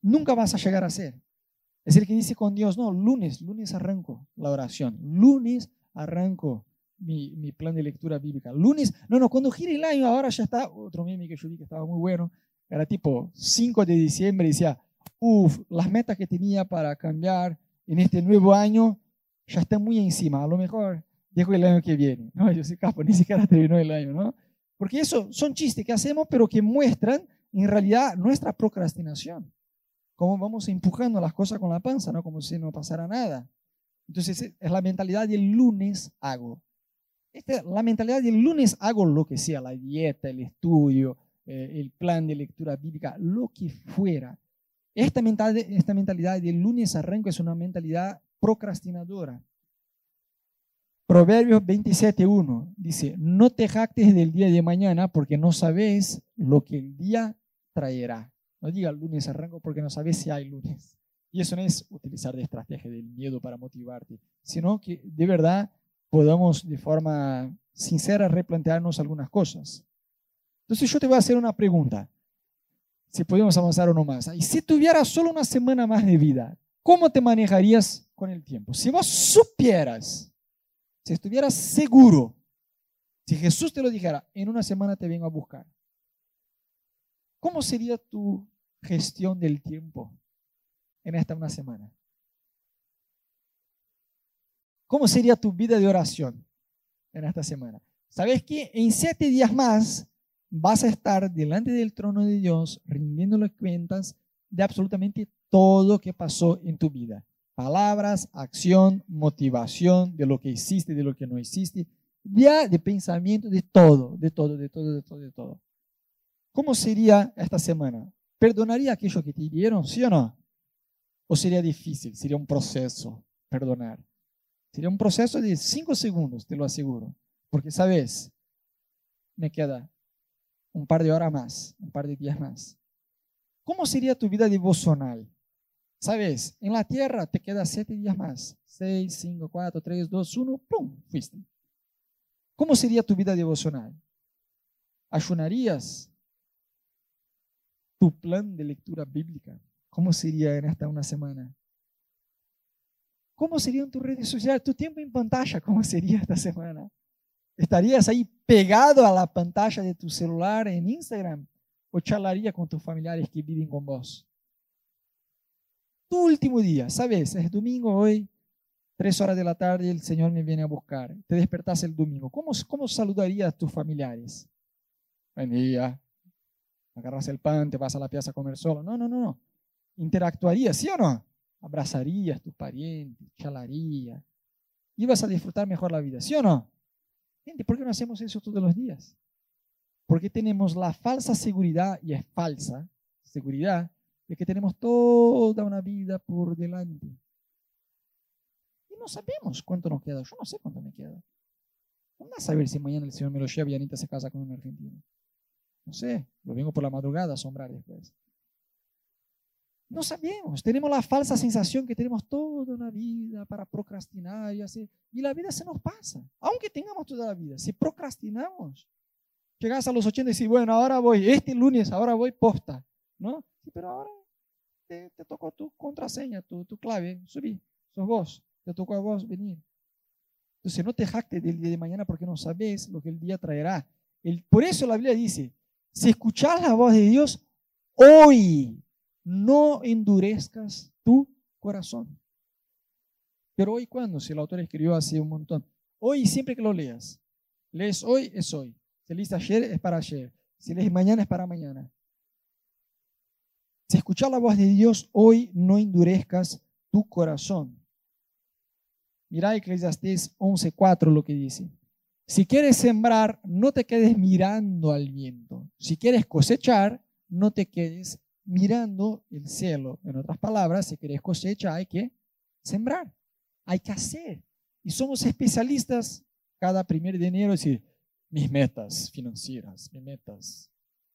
nunca vas a llegar a ser. Es el que dice con Dios, no, lunes, lunes arranco la oración, lunes arranco mi, plan de lectura bíblica. Lunes, no, no, cuando gire el año, ahora ya está, otro meme que yo vi que estaba muy bueno, era tipo 5 de diciembre, decía, uff, las metas que tenía para cambiar en este nuevo año ya están muy encima, a lo mejor dejo el año que viene. No, yo soy capo, ni siquiera terminó el año, ¿no? Porque eso son chistes que hacemos, pero que muestran en realidad nuestra procrastinación. Cómo vamos empujando las cosas con la panza, ¿no? Como si no pasara nada. Entonces, es la mentalidad del lunes hago. Esta, la mentalidad del lunes hago lo que sea, la dieta, el estudio, eh, el plan de lectura bíblica, lo que fuera. Esta mentalidad, esta mentalidad del lunes arranco es una mentalidad procrastinadora. Proverbios 27.1 dice, no te jactes del día de mañana porque no sabes lo que el día traerá. No diga lunes arranco porque no sabes si hay lunes. Y eso no es utilizar de estrategia del miedo para motivarte, sino que de verdad podamos de forma sincera replantearnos algunas cosas. Entonces yo te voy a hacer una pregunta, si podemos avanzar o no más. Y si tuvieras solo una semana más de vida, ¿cómo te manejarías con el tiempo? Si vos supieras si estuvieras seguro, si Jesús te lo dijera, en una semana te vengo a buscar, ¿cómo sería tu gestión del tiempo en esta una semana? ¿Cómo sería tu vida de oración en esta semana? ¿Sabes que en siete días más vas a estar delante del trono de Dios rindiendo las cuentas de absolutamente todo que pasó en tu vida? palabras, acción, motivación de lo que hiciste, de lo que no hiciste, ya de pensamiento, de todo, de todo, de todo, de todo, de todo. ¿Cómo sería esta semana? ¿Perdonaría aquello que te dieron, sí o no? ¿O sería difícil? Sería un proceso, perdonar. Sería un proceso de cinco segundos, te lo aseguro. Porque, ¿sabes? Me queda un par de horas más, un par de días más. ¿Cómo sería tu vida devocional? Sabes, en la tierra te queda siete días más. Seis, cinco, cuatro, tres, dos, uno, ¡pum! Fuiste. ¿Cómo sería tu vida devocional? ¿Ayunarías? ¿Tu plan de lectura bíblica? ¿Cómo sería en esta una semana? ¿Cómo sería en tu redes sociales? ¿Tu tiempo en pantalla? ¿Cómo sería esta semana? ¿Estarías ahí pegado a la pantalla de tu celular en Instagram? ¿O charlaría con tus familiares que viven con vos? tu último día, ¿sabes? Es domingo hoy, tres horas de la tarde, el Señor me viene a buscar. Te despertas el domingo. ¿Cómo, cómo saludarías a tus familiares? Buen. Agarras el pan, te vas a la piazza a comer solo. No, no, no, no. Interactuarías, ¿sí o no? Abrazarías a tus parientes, charlarías. Ibas a disfrutar mejor la vida, ¿sí o no? Gente, ¿por qué no hacemos eso todos los días? Porque tenemos la falsa seguridad, y es falsa seguridad, de que tenemos toda una vida por delante. Y no sabemos cuánto nos queda. Yo no sé cuánto me queda. ¿Cómo a saber si mañana el Señor me lo lleva y Anita se casa con un argentino? No sé, lo vengo por la madrugada a asombrar después. No sabemos, tenemos la falsa sensación que tenemos toda una vida para procrastinar y así. Y la vida se nos pasa, aunque tengamos toda la vida. Si procrastinamos, llegas a los 80 y dices, bueno, ahora voy, este lunes, ahora voy posta, ¿no? Sí, pero ahora te, tocó tu contraseña, tu, tu clave, subí, sos vos, te tocó a vos venir. Entonces no te jactes del día de mañana porque no sabes lo que el día traerá. El, por eso la Biblia dice, si escuchas la voz de Dios, hoy no endurezcas tu corazón. Pero hoy cuándo? Si el autor escribió así un montón. Hoy siempre que lo leas. Lees hoy, es hoy. Si lees ayer, es para ayer. Si lees mañana, es para mañana. Si escuchas la voz de Dios hoy, no endurezcas tu corazón. Mira Eclesiastés 11:4 lo que dice. Si quieres sembrar, no te quedes mirando al viento. Si quieres cosechar, no te quedes mirando el cielo. En otras palabras, si quieres cosecha, hay que sembrar, hay que hacer. Y somos especialistas cada primer de enero, decir, mis metas financieras, mis metas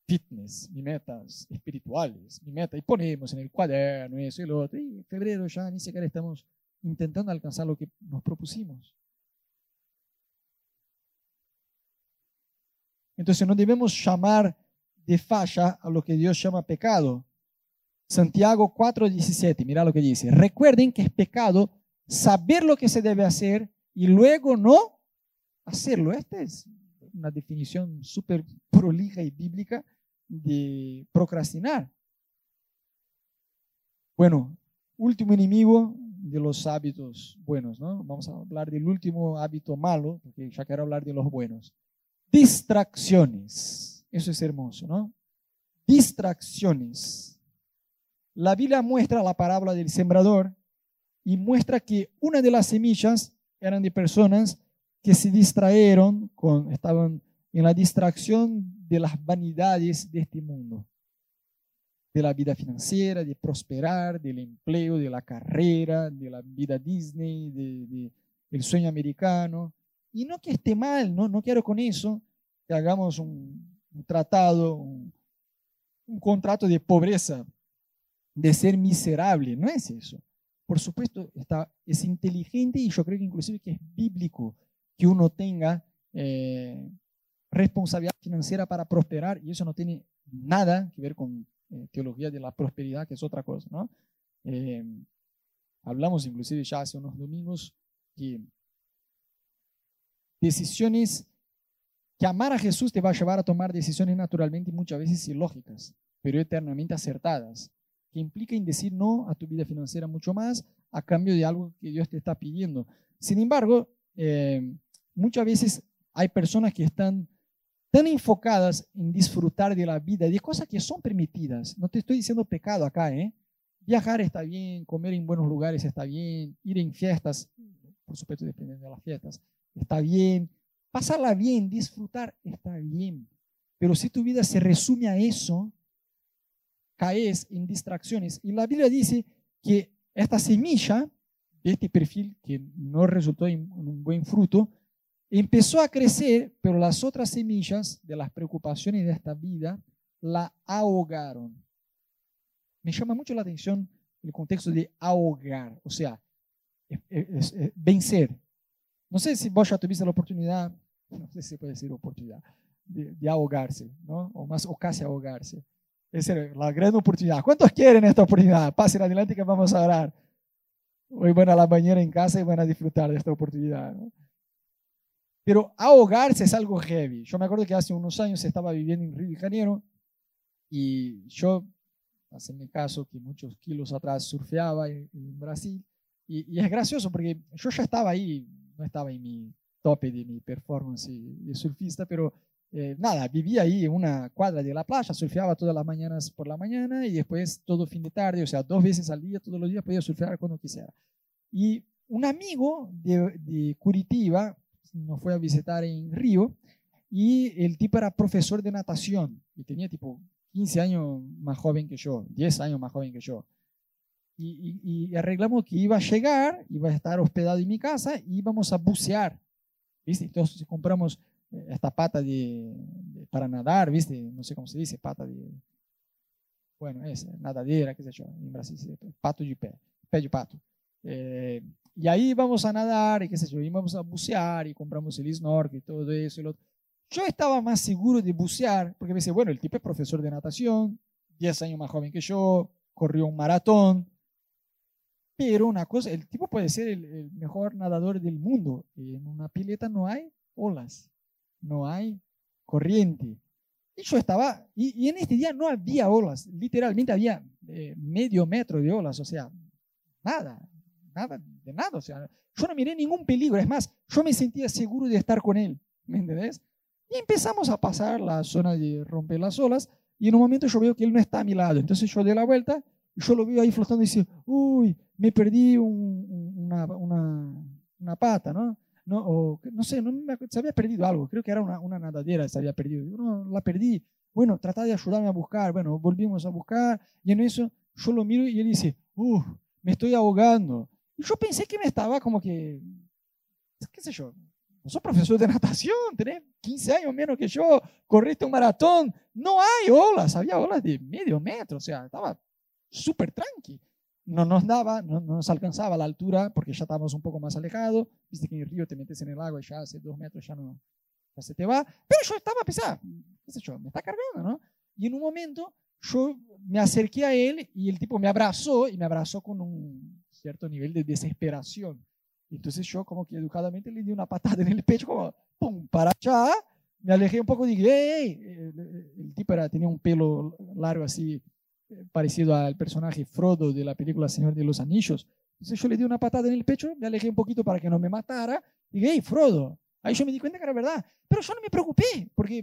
fitness, mis metas espirituales, mi meta, y ponemos en el cuaderno eso y lo otro, y en febrero ya ni siquiera estamos intentando alcanzar lo que nos propusimos. Entonces no debemos llamar de falla a lo que Dios llama pecado. Santiago 4:17, mira lo que dice. Recuerden que es pecado saber lo que se debe hacer y luego no hacerlo. Esta es una definición súper prolija y bíblica de procrastinar. Bueno, último enemigo de los hábitos buenos, ¿no? Vamos a hablar del último hábito malo, porque ya quiero hablar de los buenos. Distracciones. Eso es hermoso, ¿no? Distracciones. La Biblia muestra la parábola del sembrador y muestra que una de las semillas eran de personas que se distrajeron, con, estaban en la distracción de las vanidades de este mundo, de la vida financiera, de prosperar, del empleo, de la carrera, de la vida Disney, de, del sueño americano. Y no que esté mal, no, no quiero con eso que hagamos un, tratado, un, un contrato de pobreza, de ser miserable, no es eso. Por supuesto, está, es inteligente y yo creo que inclusive que es bíblico que uno tenga eh, responsabilidad financiera para prosperar y eso no tiene nada que ver con eh, teología de la prosperidad, que es otra cosa, ¿no? Eh, hablamos inclusive ya hace unos domingos que decisiones, que amar a Jesús te va a llevar a tomar decisiones naturalmente muchas veces ilógicas, pero eternamente acertadas, que implican decir no a tu vida financiera mucho más a cambio de algo que Dios te está pidiendo. Sin embargo, muchas veces hay personas que están tan enfocadas en disfrutar de la vida, de cosas que son permitidas. No te estoy diciendo pecado acá, ¿eh? Viajar está bien, comer en buenos lugares está bien, ir en fiestas, por supuesto dependiendo de las fiestas, está bien. Pasarla bien, disfrutar está bien. Pero si tu vida se resume a eso, caes en distracciones. Y la Biblia dice que esta semilla de este perfil que no resultó en un buen fruto, empezó a crecer, pero las otras semillas de las preocupaciones de esta vida la ahogaron. Me llama mucho la atención el contexto de ahogar, o sea, vencer. No sé si vos ya tuviste la oportunidad, no sé si se puede decir oportunidad, de, ahogarse, ¿no? O más, o casi ahogarse. Es la gran oportunidad. ¿Cuántos quieren esta oportunidad? Pasen adelante que vamos a orar. Hoy van a la bañera en casa y van a disfrutar de esta oportunidad. Pero ahogarse es algo heavy. Yo me acuerdo que hace unos años estaba viviendo en Río de Janeiro y yo, hace mi caso, que muchos kilos atrás surfeaba en, Brasil. Y, es gracioso porque yo ya estaba ahí, no estaba en mi tope de mi performance de surfista, pero eh, nada, vivía ahí en una cuadra de la playa, surfeaba todas las mañanas por la mañana y después todo fin de tarde, o sea, dos veces al día, todos los días podía surfear cuando quisiera. Y un amigo de, de Curitiba nos fue a visitar en Río y el tipo era profesor de natación y tenía tipo 15 años más joven que yo, 10 años más joven que yo. Y, y, arreglamos que iba a llegar, iba a estar hospedado en mi casa y íbamos a bucear. ¿viste? Entonces compramos esta pata de, para nadar, ¿viste? No sé cómo se dice, pata de, bueno, es nadadera, qué sé yo, en Brasil, pato de pé, pé de pato. Eh, y ahí vamos a nadar y qué sé yo, íbamos a bucear y compramos el snorkel y todo eso y lo Yo estaba más seguro de bucear porque me dice, bueno, el tipo es profesor de natación, 10 años más joven que yo, corrió un maratón, pero una cosa, el tipo puede ser el, mejor nadador del mundo. En una pileta no hay olas, no hay corriente. Y yo estaba, y, en este día no había olas, literalmente había eh, medio metro de olas, o sea, nada, nada, de nada. O sea, yo no miré ningún peligro, es más, yo me sentía seguro de estar con él, ¿me entendés? Y empezamos a pasar la zona de romper las olas, y en un momento yo veo que él no está a mi lado, entonces yo doy la vuelta, yo lo veo ahí flotando y dice, uy, me perdí una, una, una, pata, ¿no? No, o, no sé, no me, se había perdido algo, creo que era una, una nadadera, se había perdido. no, la perdí. Bueno, trata de ayudarme a buscar. Bueno, volvimos a buscar y en eso yo lo miro y él dice, uff, me estoy ahogando. Y yo pensé que me estaba como que, qué sé yo, no sos profesor de natación, tenés 15 años menos que yo, corriste un maratón, no hay olas, había olas de medio metro, o sea, estaba súper tranqui no nos daba, no, nos alcanzaba la altura porque ya estábamos un poco más alejados. Viste que en el río te metes en el agua y ya hace dos metros ya no, ya se te va. Pero yo estaba pesado, qué me está cargando, ¿no? Y en un momento yo me acerqué a él y el tipo me abrazó y me abrazó con un cierto nivel de desesperación. Entonces yo como que educadamente le di una patada en el pecho, como, ¡pum!, para allá. Me alejé un poco y dije, ¡hey! El, el tipo era, tenía un pelo largo así, parecido al personaje Frodo de la película Señor de los Anillos. Entonces yo le di una patada en el pecho, me alejé un poquito para que no me matara, y dije, hey, Frodo. Ahí yo me di cuenta que era verdad. Pero yo no me preocupé, porque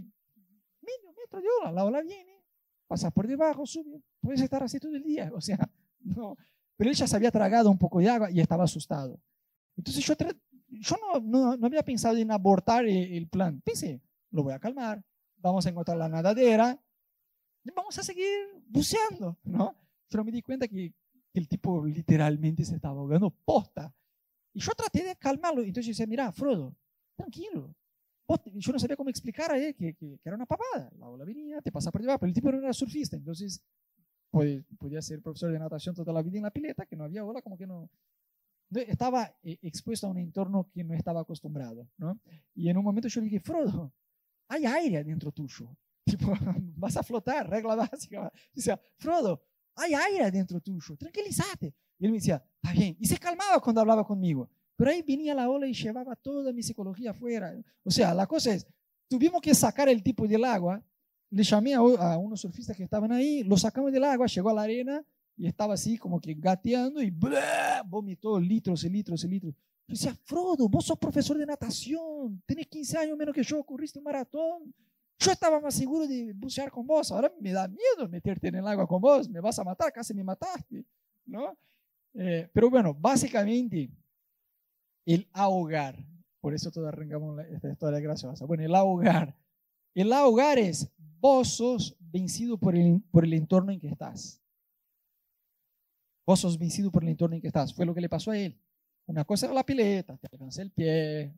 medio metro de ola, la ola viene, pasas por debajo, sube, puedes estar así todo el día. O sea, no. Pero él ya se había tragado un poco de agua y estaba asustado. Entonces yo, yo no, no, había pensado en abortar el, el plan. Pensé, lo voy a calmar, vamos a encontrar la nadadera, vamos a seguir buceando, ¿no? Pero me di cuenta que, el tipo literalmente se estaba ahogando posta. Y yo traté de calmarlo. Entonces yo decía, mira, Frodo, tranquilo. Yo no sabía cómo explicar a él que, que, era una papada. La ola venía, te pasa por debajo. Pero el tipo no era surfista. Entonces pues, podía ser profesor de natación toda la vida en la pileta, que no había ola, como que no, estaba eh, expuesto a un entorno que no estaba acostumbrado, ¿no? Y en un momento yo le dije, Frodo, hay aire adentro tuyo. Tipo, vas a flotar, regla básica. Decía, Frodo, hay aire dentro tuyo, tranquilízate. Y él me decía, está bien. Y se calmaba cuando hablaba conmigo. Pero ahí venía la ola y llevaba toda mi psicología afuera. O sea, la cosa es, tuvimos que sacar el tipo del agua. Le llamé a, unos surfistas que estaban ahí, lo sacamos del agua, llegó a la arena y estaba así como que gateando y vomitó litros y litros y litros. Yo decía, Frodo, vos sos profesor de natación, tenés 15 años menos que yo, corriste un maratón, yo estaba más seguro de bucear con vos, ahora me da miedo meterte en el agua con vos, me vas a matar, casi me mataste, ¿no? Eh, pero bueno, básicamente el ahogar, por eso todos arrancamos esta historia graciosa. Bueno, el ahogar. El ahogar es vos sos vencido por el, por el entorno en que estás. Vos sos vencido por el entorno en que estás. Fue lo que le pasó a él. Una cosa era la pileta, te alcanza el pie,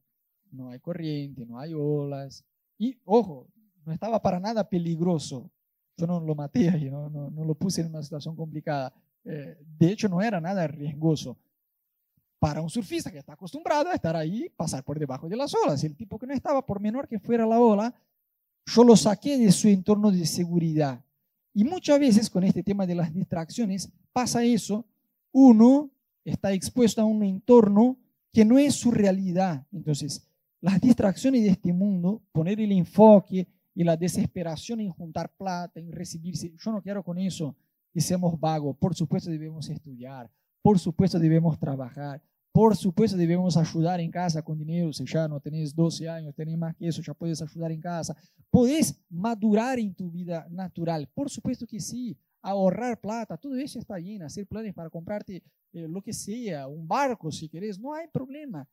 no hay corriente, no hay olas. Y ojo, no estaba para nada peligroso. Yo no lo maté no, no, no lo puse en una situación complicada. Eh, de hecho, no era nada riesgoso. Para un surfista que está acostumbrado a estar ahí, pasar por debajo de las olas. El tipo que no estaba, por menor que fuera la ola, yo lo saqué de su entorno de seguridad. Y muchas veces con este tema de las distracciones pasa eso. Uno está expuesto a un entorno que no es su realidad. Entonces, las distracciones de este mundo, poner el enfoque y la desesperación en juntar plata, en recibirse. Yo no quiero con eso que seamos vagos. Por supuesto debemos estudiar, por supuesto debemos trabajar, por supuesto debemos ayudar en casa con dinero. Si ya no tenés 12 años, tenés más que eso, ya puedes ayudar en casa. Podés madurar en tu vida natural. Por supuesto que sí. Ahorrar plata, todo eso está bien. Hacer planes para comprarte eh, lo que sea, un barco si querés, no hay problema.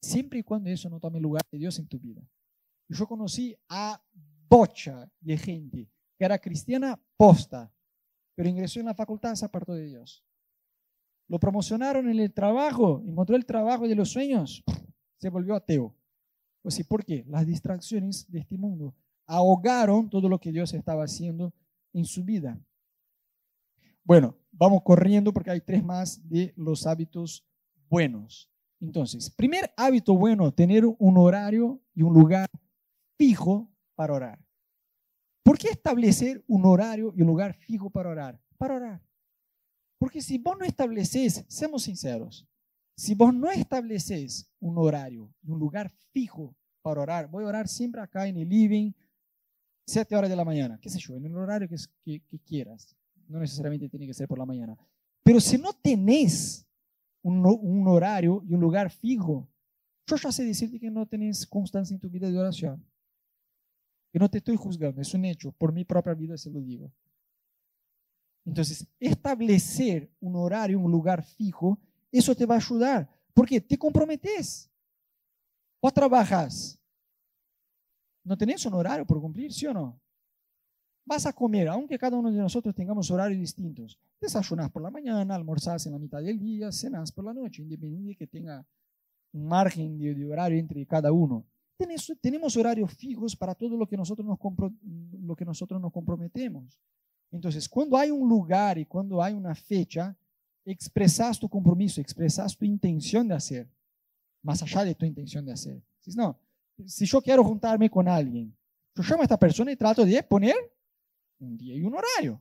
Siempre y cuando eso no tome lugar de Dios en tu vida. Yo conocí a bocha de gente que era cristiana posta, pero ingresó en la facultad, se apartó de Dios. Lo promocionaron en el trabajo, encontró el trabajo de los sueños, se volvió ateo. Pues ¿por qué? Las distracciones de este mundo ahogaron todo lo que Dios estaba haciendo en su vida. Bueno, vamos corriendo porque hay tres más de los hábitos buenos. Entonces, primer hábito bueno, tener un horario y un lugar fijo para orar. ¿Por qué establecer un horario y un lugar fijo para orar? Para orar. Porque si vos no estableces, seamos sinceros, si vos no estableces un horario, un lugar fijo para orar, voy a orar siempre acá en el living, 7 horas de la mañana, qué sé yo, en el horario que, que, quieras. No necesariamente tiene que ser por la mañana. Pero si no tenés un, un horario y un lugar fijo, yo ya sé decirte que no tenés constancia en tu vida de oración. No te estoy juzgando, es un hecho, por mi propia vida se lo digo. Entonces, establecer un horario, un lugar fijo, eso te va a ayudar, porque te comprometes. Vos trabajas, no tenés un horario por cumplir, ¿sí o no? Vas a comer, aunque cada uno de nosotros tengamos horarios distintos. Desayunás por la mañana, almorzás en la mitad del día, cenás por la noche, independiente de que tenga un margen de, horario entre cada uno. Tenemos horarios fijos para todo lo que, nosotros nos lo que nosotros nos comprometemos. Entonces, cuando hay un lugar y cuando hay una fecha, expresas tu compromiso, expresas tu intención de hacer, más allá de tu intención de hacer. Si no, si yo quiero juntarme con alguien, yo llamo a esta persona y trato de poner un día y un horario.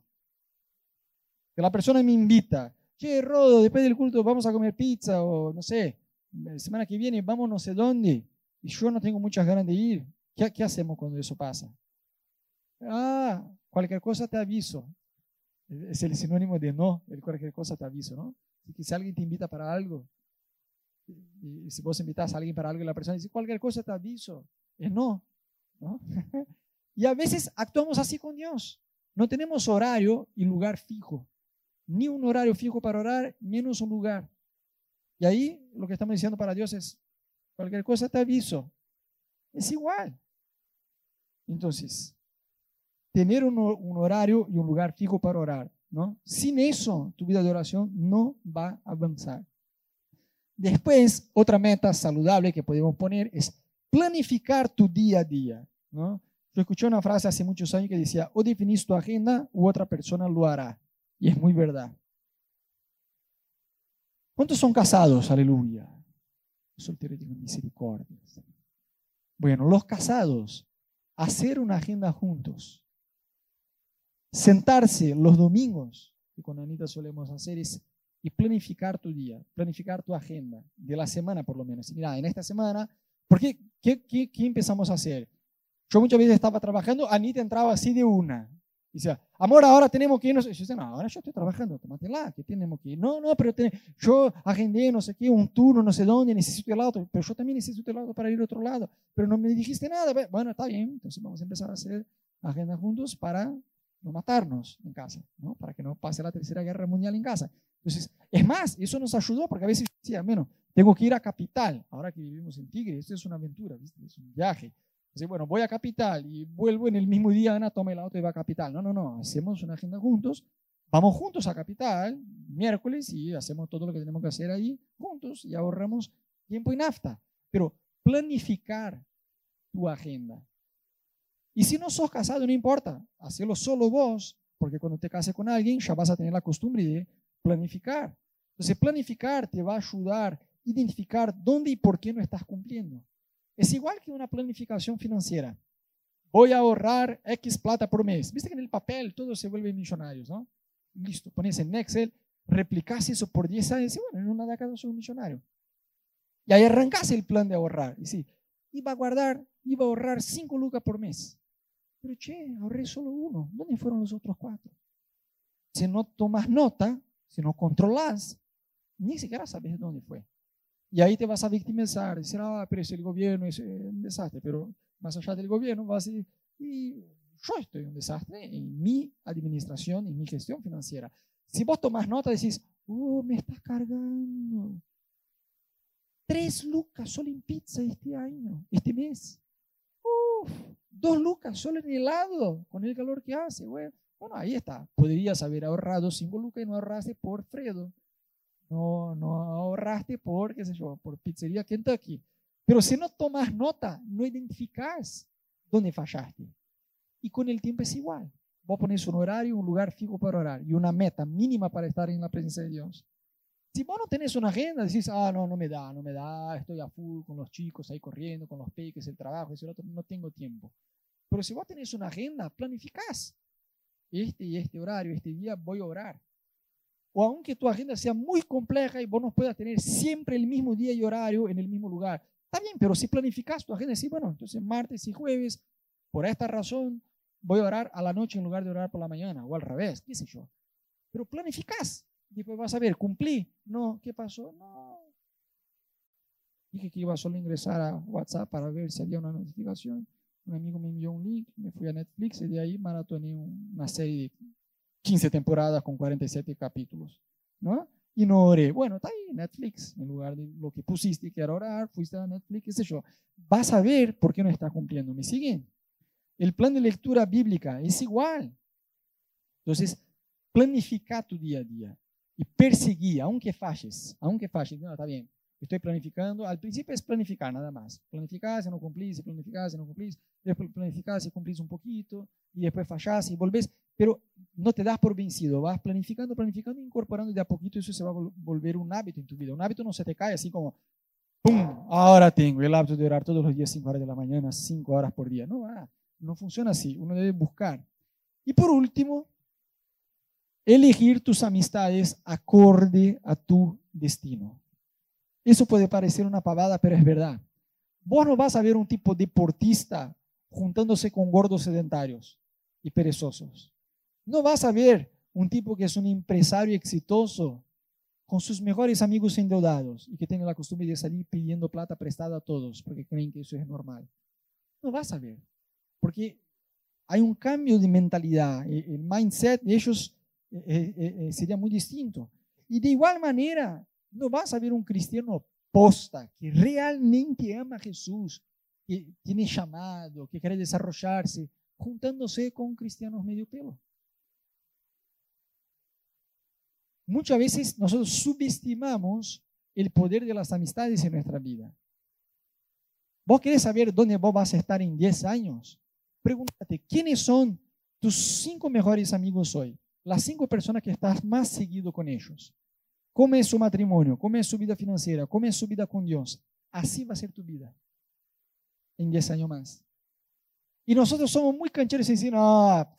Que la persona me invita, che, Rodo, después del culto vamos a comer pizza o no sé, la semana que viene vamos no sé dónde, y yo no tengo muchas ganas de ir. ¿Qué, qué hacemos cuando eso pasa? Ah, cualquier cosa te aviso. Es el sinónimo de no, el cualquier cosa te aviso, ¿no? que si alguien te invita para algo, y, si vos invitas a alguien para algo y la persona dice cualquier cosa te aviso, es no, ¿no? y a veces actuamos así con Dios. No tenemos horario y lugar fijo. Ni un horario fijo para orar, menos un lugar. Y ahí lo que estamos diciendo para Dios es, cualquier cosa te aviso. Es igual. Entonces, tener un, horario y un lugar fijo para orar, ¿no? Sin eso, tu vida de oración no va a avanzar. Después, otra meta saludable que podemos poner es planificar tu día a día, ¿no? Yo escuché una frase hace muchos años que decía, o definís tu agenda u otra persona lo hará. Y es muy verdad. ¿Cuántos son casados? Aleluya. Solteros digo misericordia. Bueno, los casados, hacer una agenda juntos sentarse los domingos, que con Anita solemos hacer, es y planificar tu día, planificar tu agenda, de la semana por lo menos. Mira, en esta semana, ¿por qué, qué, qué, empezamos a hacer? Yo muchas veces estaba trabajando, Anita entraba así de una. Dice, amor, ahora tenemos que irnos. Yo decía, no, ahora yo estoy trabajando, tómatela, que tenemos que ir. No, no, pero yo agendé no sé qué, un turno, no sé dónde, necesito el auto, pero yo también necesito el auto para ir a otro lado. Pero no me dijiste nada. Bueno, está bien, entonces vamos a empezar a hacer agenda juntos para no matarnos en casa, ¿no? para que no pase la tercera guerra mundial en casa. Entonces, es más, eso nos ayudó porque a veces decía, bueno, tengo que ir a Capital, ahora que vivimos en Tigre, esto es una aventura, ¿viste? es un viaje. Entonces, bueno, voy a Capital y vuelvo en el mismo día, Ana, toma el auto y va a Capital. No, no, no, hacemos una agenda juntos, vamos juntos a Capital, miércoles, y hacemos todo lo que tenemos que hacer ahí juntos y ahorramos tiempo y nafta. Pero planificar tu agenda, y si no sos casado, no importa, hacelo solo vos, porque cuando te cases con alguien ya vas a tener la costumbre de planificar. Entonces, planificar te va a ayudar a identificar dónde y por qué no estás cumpliendo. Es igual que una planificación financiera. Voy a ahorrar X plata por mes. Viste que en el papel todos se vuelven millonarios, ¿no? Listo, pones en Excel, replicas eso por 10 años y bueno, en una década soy un millonario. Y ahí arrancas el plan de ahorrar. Y sí, iba a guardar, iba a ahorrar 5 lucas por mes. Pero che, ahorré solo uno. ¿Dónde fueron los otros cuatro? Si no tomas nota, si no controlas, ni siquiera sabes dónde fue. Y ahí te vas a victimizar, decir, ah, pero es el gobierno, es un desastre. Pero más allá del gobierno, vas a decir, y yo estoy un desastre en mi administración, en mi gestión financiera. Si vos tomas nota, decís, oh, me estás cargando. Tres lucas solo en pizza este año, este mes. Uf, Dos lucas solo en helado, con el calor que hace. Bueno, ahí está. Podrías haber ahorrado cinco lucas y no ahorraste por Fredo. No, no ahorraste por, qué sé yo, por pizzería Kentucky. Pero si no tomas nota, no identificas dónde fallaste. Y con el tiempo es igual. Vos pones un horario, un lugar fijo para orar y una meta mínima para estar en la presencia de Dios. Si vos no tenés una agenda, decís, ah, no, no me da, no me da, estoy a full con los chicos ahí corriendo, con los peques, el trabajo, ese otro, no tengo tiempo. Pero si vos tenés una agenda, planificás. Este y este horario, este día voy a orar. O aunque tu agenda sea muy compleja y vos no puedas tener siempre el mismo día y horario en el mismo lugar, está bien, pero si planificas tu agenda, sí, bueno, entonces martes y jueves, por esta razón, voy a orar a la noche en lugar de orar por la mañana, o al revés, qué sé yo. Pero planificas, después vas a ver, cumplí, no, ¿qué pasó? No. Dije que iba a solo ingresar a WhatsApp para ver si había una notificación. Un amigo me envió un link, me fui a Netflix y de ahí maratoné una serie de 15 temporadas con 47 capítulos, ¿no? Y no oré. Bueno, está ahí Netflix, en lugar de lo que pusiste que era orar, fuiste a Netflix, qué sé yo. Vas a ver por qué no está cumpliendo. ¿Me siguen? El plan de lectura bíblica es igual. Entonces, planifica tu día a día y perseguir, aunque falles, aunque falles, no, está bien, estoy planificando, al principio es planificar nada más, planificar si no cumplís, planificar si no cumplís, después planificar si cumplís un poquito y después fallás y volvés, pero no te das por vencido, vas planificando, planificando, incorporando de a poquito, eso se va a volver un hábito en tu vida, un hábito no se te cae así como, ¡pum! Ahora tengo el hábito de orar todos los días 5 horas de la mañana, 5 horas por día, no va, no funciona así, uno debe buscar. Y por último, elegir tus amistades acorde a tu destino. Eso puede parecer una pavada, pero es verdad. Vos no vas a ver un tipo deportista juntándose con gordos sedentarios y perezosos. No vas a ver un tipo que es un empresario exitoso con sus mejores amigos endeudados y que tiene la costumbre de salir pidiendo plata prestada a todos porque creen que eso es normal. No vas a ver, porque hay un cambio de mentalidad. El mindset de ellos eh, eh, eh, sería muy distinto. Y de igual manera, no vas a ver un cristiano posta que realmente ama a Jesús, que tiene llamado, que quiere desarrollarse, juntándose con cristianos medio pelo. Muchas veces nosotros subestimamos el poder de las amistades en nuestra vida. ¿Vos querés saber dónde vos vas a estar en 10 años? Pregúntate, ¿quiénes son tus cinco mejores amigos hoy? Las cinco personas que estás más seguido con ellos. ¿Cómo es su matrimonio? ¿Cómo es su vida financiera? ¿Cómo es su vida con Dios? Así va a ser tu vida en 10 años más. Y nosotros somos muy cancheros y decimos, no,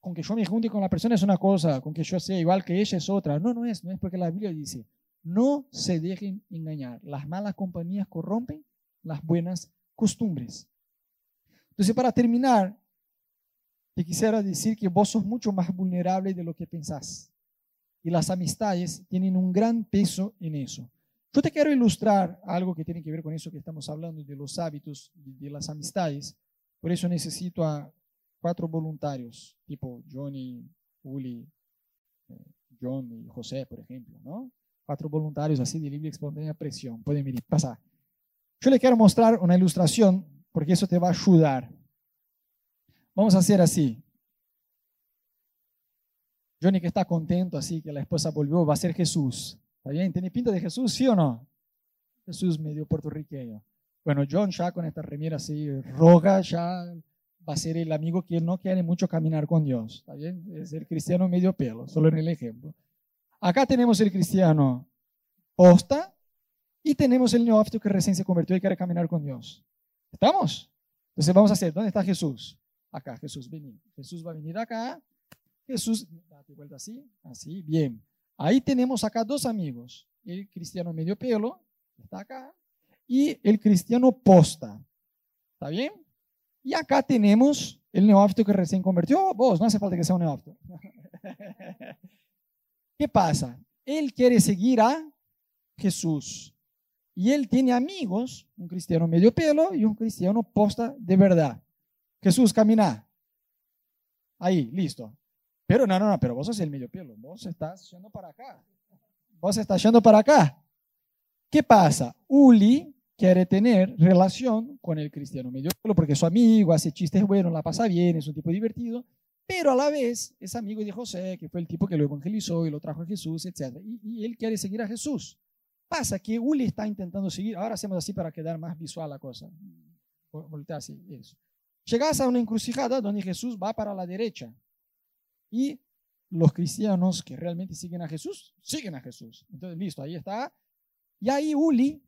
con que yo me junte con la persona es una cosa, con que yo sea igual que ella es otra. No, no es, no es porque la Biblia dice, no se dejen engañar. Las malas compañías corrompen las buenas costumbres. Entonces, para terminar, te quisiera decir que vos sos mucho más vulnerable de lo que pensás y las amistades tienen un gran peso en eso. Yo te quiero ilustrar algo que tiene que ver con eso que estamos hablando de los hábitos de las amistades. Por eso necesito a cuatro voluntarios, tipo Johnny, Uli, eh, John y José, por ejemplo, ¿no? Cuatro voluntarios así de libre espontánea presión. Pueden venir, pasar. Yo le quiero mostrar una ilustración porque eso te va a ayudar. Vamos a hacer así. Johnny que está contento así que la esposa volvió, va a ser Jesús. ¿Está bien? ¿Tiene pinta de Jesús, sí o no? Jesús medio puertorriqueño. Bueno, John ya con esta remera así roja, ya va a ser el amigo que no quiere mucho caminar con Dios. ¿Está bien? Es el cristiano medio pelo, solo en el ejemplo. Acá tenemos el cristiano posta y tenemos el neófito que recién se convirtió y quiere caminar con Dios. ¿Estamos? Entonces vamos a hacer, ¿dónde está Jesús? Acá, Jesús, vení. Jesús va a venir acá Jesús, así, así, bien. Ahí tenemos acá dos amigos, el cristiano medio pelo, está acá, y el cristiano posta. ¿Está bien? Y acá tenemos el neófito que recién convirtió. Vos, no hace falta que sea un neófito. ¿Qué pasa? Él quiere seguir a Jesús. Y él tiene amigos, un cristiano medio pelo y un cristiano posta de verdad. Jesús, camina. Ahí, listo. Pero no, no, no, pero vos sos el medio pelo, vos estás yendo para acá. Vos estás yendo para acá. ¿Qué pasa? Uli quiere tener relación con el cristiano medio pelo porque es su amigo, hace chistes buenos, la pasa bien, es un tipo divertido, pero a la vez es amigo de José, que fue el tipo que lo evangelizó y lo trajo a Jesús, etc. Y, él quiere seguir a Jesús. Pasa que Uli está intentando seguir, ahora hacemos así para quedar más visual la cosa. Voltea así. Llegas a una encrucijada donde Jesús va para la derecha y los cristianos que realmente siguen a Jesús, siguen a Jesús. Entonces, listo, ahí está. Y ahí Uli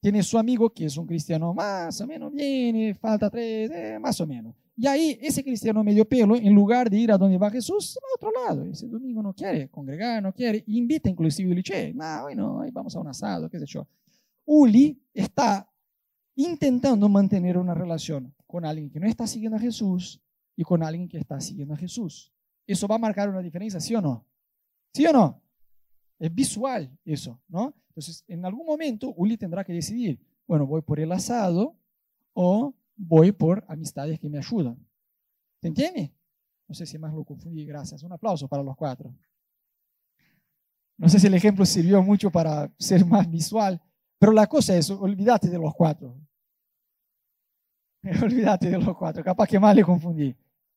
tiene su amigo que es un cristiano más o menos, viene, falta tres, eh, más o menos. Y ahí ese cristiano medio pelo, en lugar de ir a donde va Jesús, va a otro lado. Ese domingo no quiere congregar, no quiere. Invita inclusive le dice, no, hoy no, ahí vamos a un asado, qué sé yo. Uli está intentando mantener una relación con alguien que no está siguiendo a Jesús y con alguien que está siguiendo a Jesús. ¿Eso va a marcar una diferencia, sí o no? ¿Sí o no? Es visual eso, ¿no? Entonces, en algún momento, Uli tendrá que decidir, bueno, voy por el asado o voy por amistades que me ayudan. ¿Te entiende? No sé si más lo confundí, gracias. Un aplauso para los cuatro. No sé si el ejemplo sirvió mucho para ser más visual, pero la cosa es, olvídate de los cuatro. olvídate de los cuatro, capaz que más le confundí.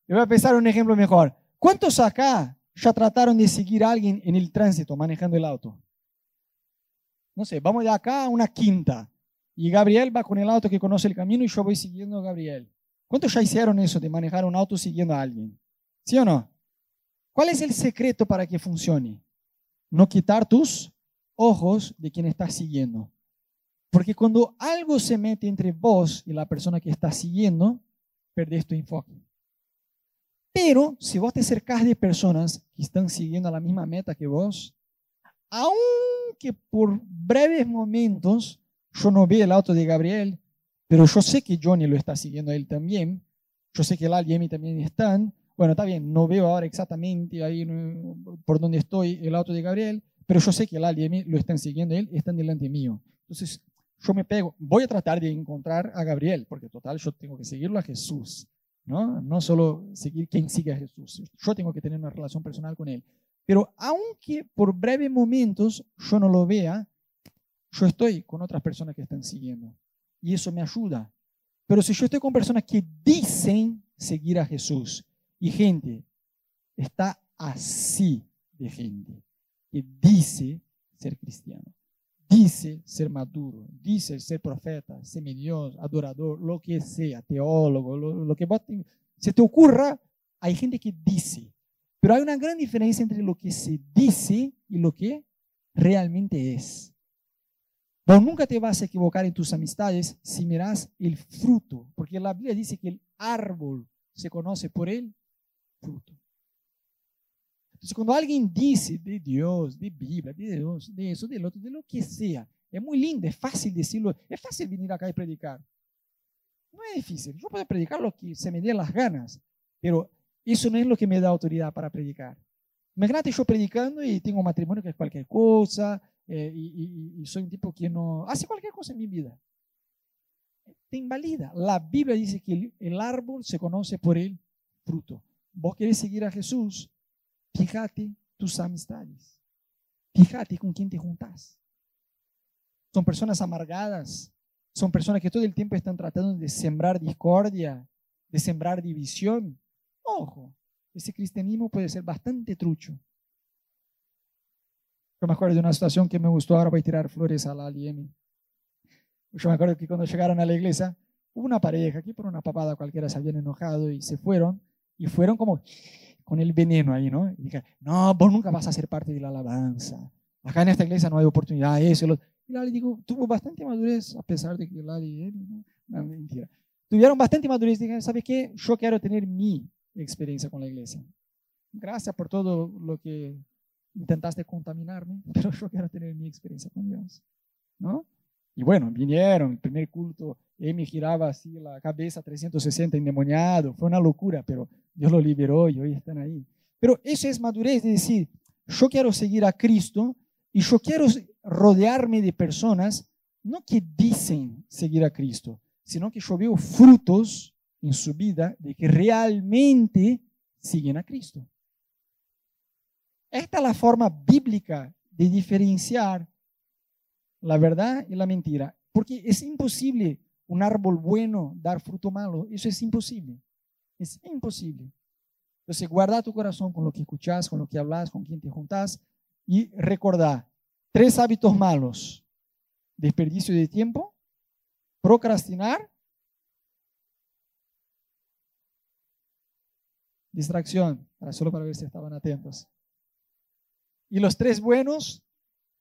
Le voy a pensar un ejemplo mejor. ¿Cuántos acá ya trataron de seguir a alguien en el tránsito manejando el auto? No sé, vamos de acá a una quinta y Gabriel va con el auto que conoce el camino y yo voy siguiendo a Gabriel. ¿Cuántos ya hicieron eso de manejar un auto siguiendo a alguien? ¿Sí o no? ¿Cuál es el secreto para que funcione? No quitar tus ojos de quien estás siguiendo. Porque cuando algo se mete entre vos y la persona que estás siguiendo, perdés tu enfoque. Pero si vos te acercás de personas que están siguiendo la misma meta que vos, aunque por breves momentos yo no vi el auto de Gabriel, pero yo sé que Johnny lo está siguiendo él también, yo sé que Lali y Emi también están, bueno, está bien, no veo ahora exactamente ahí por donde estoy el auto de Gabriel, pero yo sé que Lali y Emi lo están siguiendo él, están delante mío. Entonces, yo me pego, voy a tratar de encontrar a Gabriel, porque total yo tengo que seguirlo a Jesús, ¿no? No solo seguir quien sigue a Jesús, yo tengo que tener una relación personal con él. Pero aunque por breves momentos yo no lo vea, yo estoy con otras personas que están siguiendo y eso me ayuda. Pero si yo estoy con personas que dicen seguir a Jesús y gente está así de gente que dice ser cristiano dice ser maduro, dice ser profeta, semidioso, adorador, lo que sea, teólogo, lo, que se te ocurra, hay gente que dice. Pero hay una gran diferencia entre lo que se dice y lo que realmente es. Vos nunca te vas a equivocar en tus amistades si miras el fruto, porque la Biblia dice que el árbol se conoce por el fruto. Entonces, cuando alguien dice de Dios, de Biblia, de Dios, de eso, del otro, de lo que sea, es muy lindo, es fácil decirlo, es fácil venir acá y predicar. No es difícil, yo puedo predicar lo que se me dé las ganas, pero eso no es lo que me da autoridad para predicar. Imagínate yo predicando y tengo un matrimonio que es cualquier cosa, eh, y, y, soy un tipo que no hace cualquier cosa en mi vida. Te invalida. La Biblia dice que el, el árbol se conoce por el fruto. Vos querés seguir a Jesús, Fíjate tus amistades. Fíjate con quién te juntas. Son personas amargadas. Son personas que todo el tiempo están tratando de sembrar discordia, de sembrar división. Ojo, ese cristianismo puede ser bastante trucho. Yo me acuerdo de una situación que me gustó, ahora voy a tirar flores a la Aliemi. Yo me acuerdo que cuando llegaron a la iglesia, hubo una pareja que por una papada cualquiera se habían enojado y se fueron, y fueron como, con el veneno ahí, ¿no? Y dije, no, vos nunca vas a ser parte de la alabanza. Acá en esta iglesia no hay oportunidad, eso. Y Lali digo, tuvo bastante madurez, a pesar de que Lali él, no, mentira. Tuvieron bastante madurez. Dije, ¿sabes qué? Yo quiero tener mi experiencia con la iglesia. Gracias por todo lo que intentaste contaminarme, pero yo quiero tener mi experiencia con Dios, ¿no? Y bueno, vinieron, el primer culto, Emi giraba así la cabeza 360 endemoniado, fue una locura, pero Dios lo liberó y hoy están ahí. Pero eso es madurez de decir, yo quiero seguir a Cristo y yo quiero rodearme de personas, no que dicen seguir a Cristo, sino que yo veo frutos en su vida de que realmente siguen a Cristo. Esta es la forma bíblica de diferenciar la verdad y la mentira. Porque es imposible un árbol bueno dar fruto malo. Eso es imposible. Es imposible. Entonces, guarda tu corazón con lo que escuchas, con lo que hablas, con quien te juntas y recordar tres hábitos malos. Desperdicio de tiempo, procrastinar, distracción, solo para ver si estaban atentos. Y los tres buenos,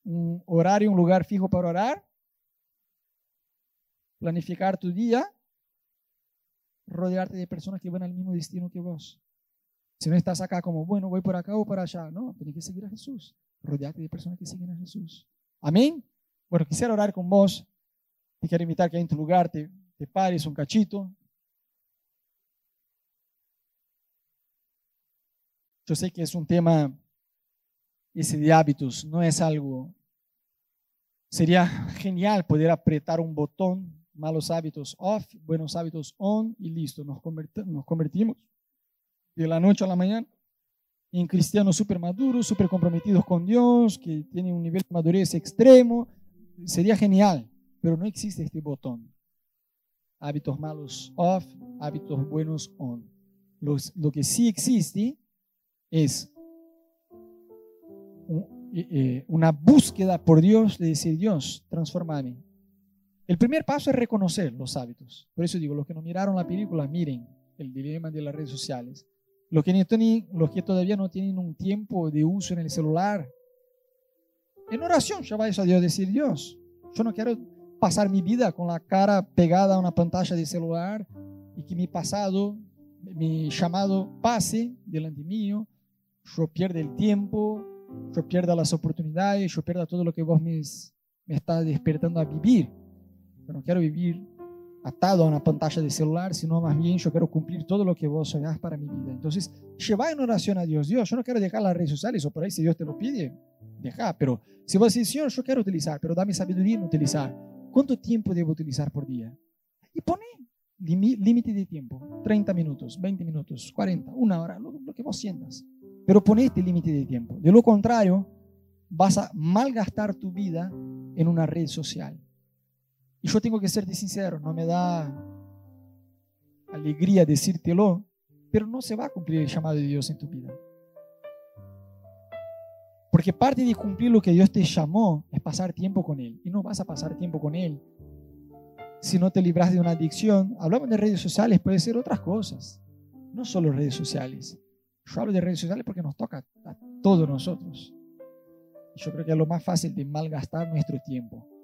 un horario, un lugar fijo para orar, planificar tu día rodearte de personas que van al mismo destino que vos. Si no estás acá como, bueno, voy por acá o por allá, no, tienes que seguir a Jesús. Rodearte de personas que siguen a Jesús. Amén. Bueno, quisiera orar con vos. Te quiero invitar que en tu lugar te, te pares un cachito. Yo sé que es un tema, ese de hábitos, no es algo. Sería genial poder apretar un botón, malos hábitos off, buenos hábitos on y listo, nos, convertimos de la noche a la mañana en cristianos súper maduros, súper comprometidos con Dios, que tienen un nivel de madurez extremo. Sería genial, pero no existe este botón. Hábitos malos off, hábitos buenos on. lo que sí existe es eh, eh, una búsqueda por Dios de decir, Dios, transformame. El primer paso es reconocer los hábitos. Por eso digo, los que no miraron la película, miren el dilema de las redes sociales. Los que, tienen, los que todavía no tienen un tiempo de uso en el celular, en oración ya va a Dios, decir, Dios, yo no quiero pasar mi vida con la cara pegada a una pantalla de celular y que mi pasado, mi llamado pase delante mío, yo pierda el tiempo, yo pierda las oportunidades, yo pierda todo lo que vos me, me estás despertando a vivir. Yo no quiero vivir atado a una pantalla de celular, sino más bien yo quiero cumplir todo lo que vos soñás para mi vida. Entonces, lleva en oración a Dios. Dios, yo no quiero dejar las redes sociales o por ahí si Dios te lo pide, deja. Pero si vos decís, Señor, yo quiero utilizar, pero dame sabiduría en utilizar. ¿Cuánto tiempo debo utilizar por día? Y pone límite de tiempo, 30 minutos, 20 minutos, 40, una hora, lo que vos sientas. Pero pone este límite de tiempo. De lo contrario, vas a malgastar tu vida en una red social. Y yo tengo que serte sincero, no me da alegría decírtelo, pero no se va a cumplir el llamado de Dios en tu vida. Porque parte de cumplir lo que Dios te llamó es pasar tiempo con Él. Y no vas a pasar tiempo con Él si no te libras de una adicción. Hablamos de redes sociales, puede ser otras cosas, no solo redes sociales. Yo hablo de redes sociales porque nos toca a todos nosotros. Yo creo que es lo más fácil de malgastar nuestro tiempo.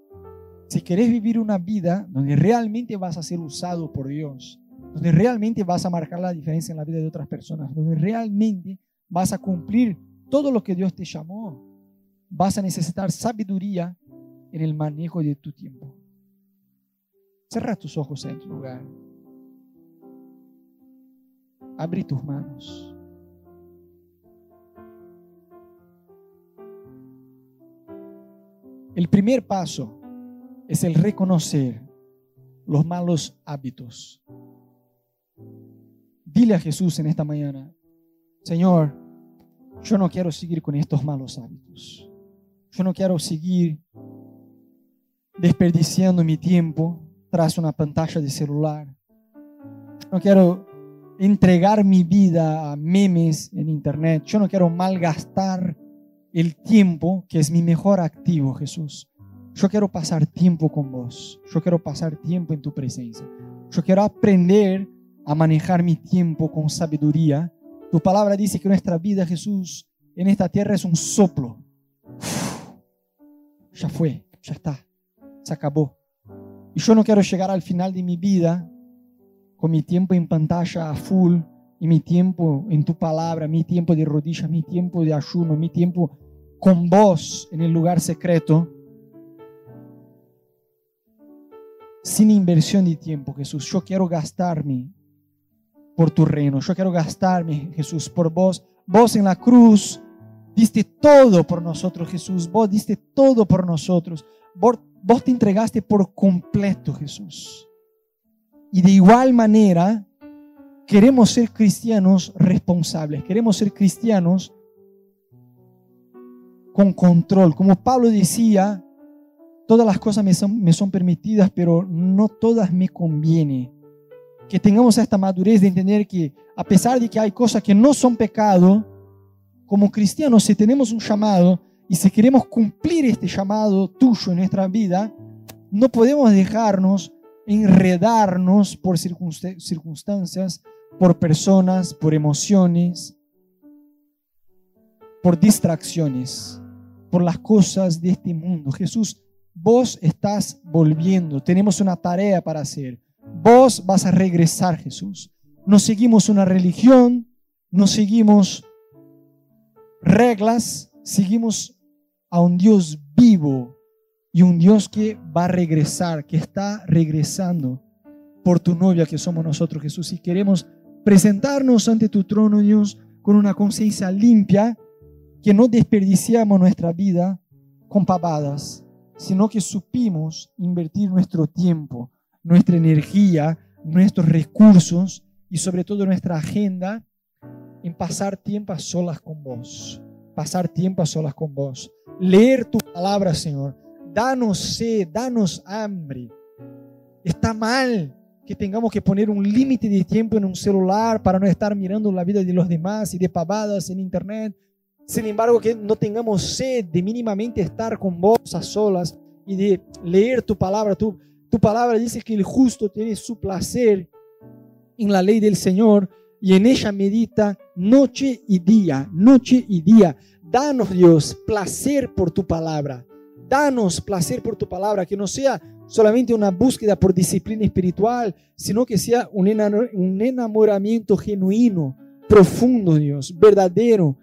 Si querés vivir una vida donde realmente vas a ser usado por Dios, donde realmente vas a marcar la diferencia en la vida de otras personas, donde realmente vas a cumplir todo lo que Dios te llamó, vas a necesitar sabiduría en el manejo de tu tiempo. Cierra tus ojos en tu lugar. Abre tus manos. El primer paso es el reconocer los malos hábitos. Dile a Jesús en esta mañana, Señor, yo no quiero seguir con estos malos hábitos. Yo no quiero seguir desperdiciando mi tiempo tras una pantalla de celular. No quiero entregar mi vida a memes en internet. Yo no quiero malgastar el tiempo que es mi mejor activo, Jesús. Yo quiero pasar tiempo con vos. Yo quiero pasar tiempo en tu presencia. Yo quiero aprender a manejar mi tiempo con sabiduría. Tu palabra dice que nuestra vida, Jesús, en esta tierra es un soplo. ya fue, ya está, se acabó. Y yo no quiero llegar al final de mi vida con mi tiempo en pantalla a full y mi tiempo en tu palabra, mi tiempo de rodillas, mi tiempo de ayuno, mi tiempo con vos en el lugar secreto sin inversión de tiempo, Jesús. Yo quiero gastarme por tu reino. Yo quiero gastarme, Jesús, por vos. Vos en la cruz diste todo por nosotros, Jesús. Vos diste todo por nosotros. Vos, vos te entregaste por completo, Jesús. Y de igual manera, queremos ser cristianos responsables. Queremos ser cristianos con control. Como Pablo decía, todas las cosas me son, me son permitidas, pero no todas me convienen. Que tengamos esta madurez de entender que a pesar de que hay cosas que no son pecado, como cristianos, si tenemos un llamado y si queremos cumplir este llamado tuyo en nuestra vida, no podemos dejarnos enredarnos por circunstancias, por personas, por emociones, por distracciones, por las cosas de este mundo. Jesús vos estás volviendo, tenemos una tarea para hacer. vos vas a regresar, Jesús. No seguimos una religión, no seguimos reglas, seguimos a un Dios vivo y un Dios que va a regresar, que está regresando por tu novia que somos nosotros, Jesús. Y queremos presentarnos ante tu trono, Dios, con una conciencia limpia, que no desperdiciamos nuestra vida con pavadas, sino que supimos invertir nuestro tiempo, nuestra energía, nuestros recursos y sobre todo nuestra agenda en pasar tiempo a solas con vos. Pasar tiempo a solas con vos. Leer tu palabra, Señor. Danos sed, danos hambre. Está mal que tengamos que poner un límite de tiempo en un celular para no estar mirando la vida de los demás y de pavadas en internet. Sin embargo, que no tengamos sed de mínimamente estar con vos a solas y de leer tu palabra. Tu, tu palabra dice que el justo tiene su placer en la ley del Señor y en ella medita noche y día, noche y día. Danos, Dios, placer por tu palabra. Danos placer por tu palabra, que no sea solamente una búsqueda por disciplina espiritual, sino que sea un enamoramiento genuino, profundo, Dios, verdadero,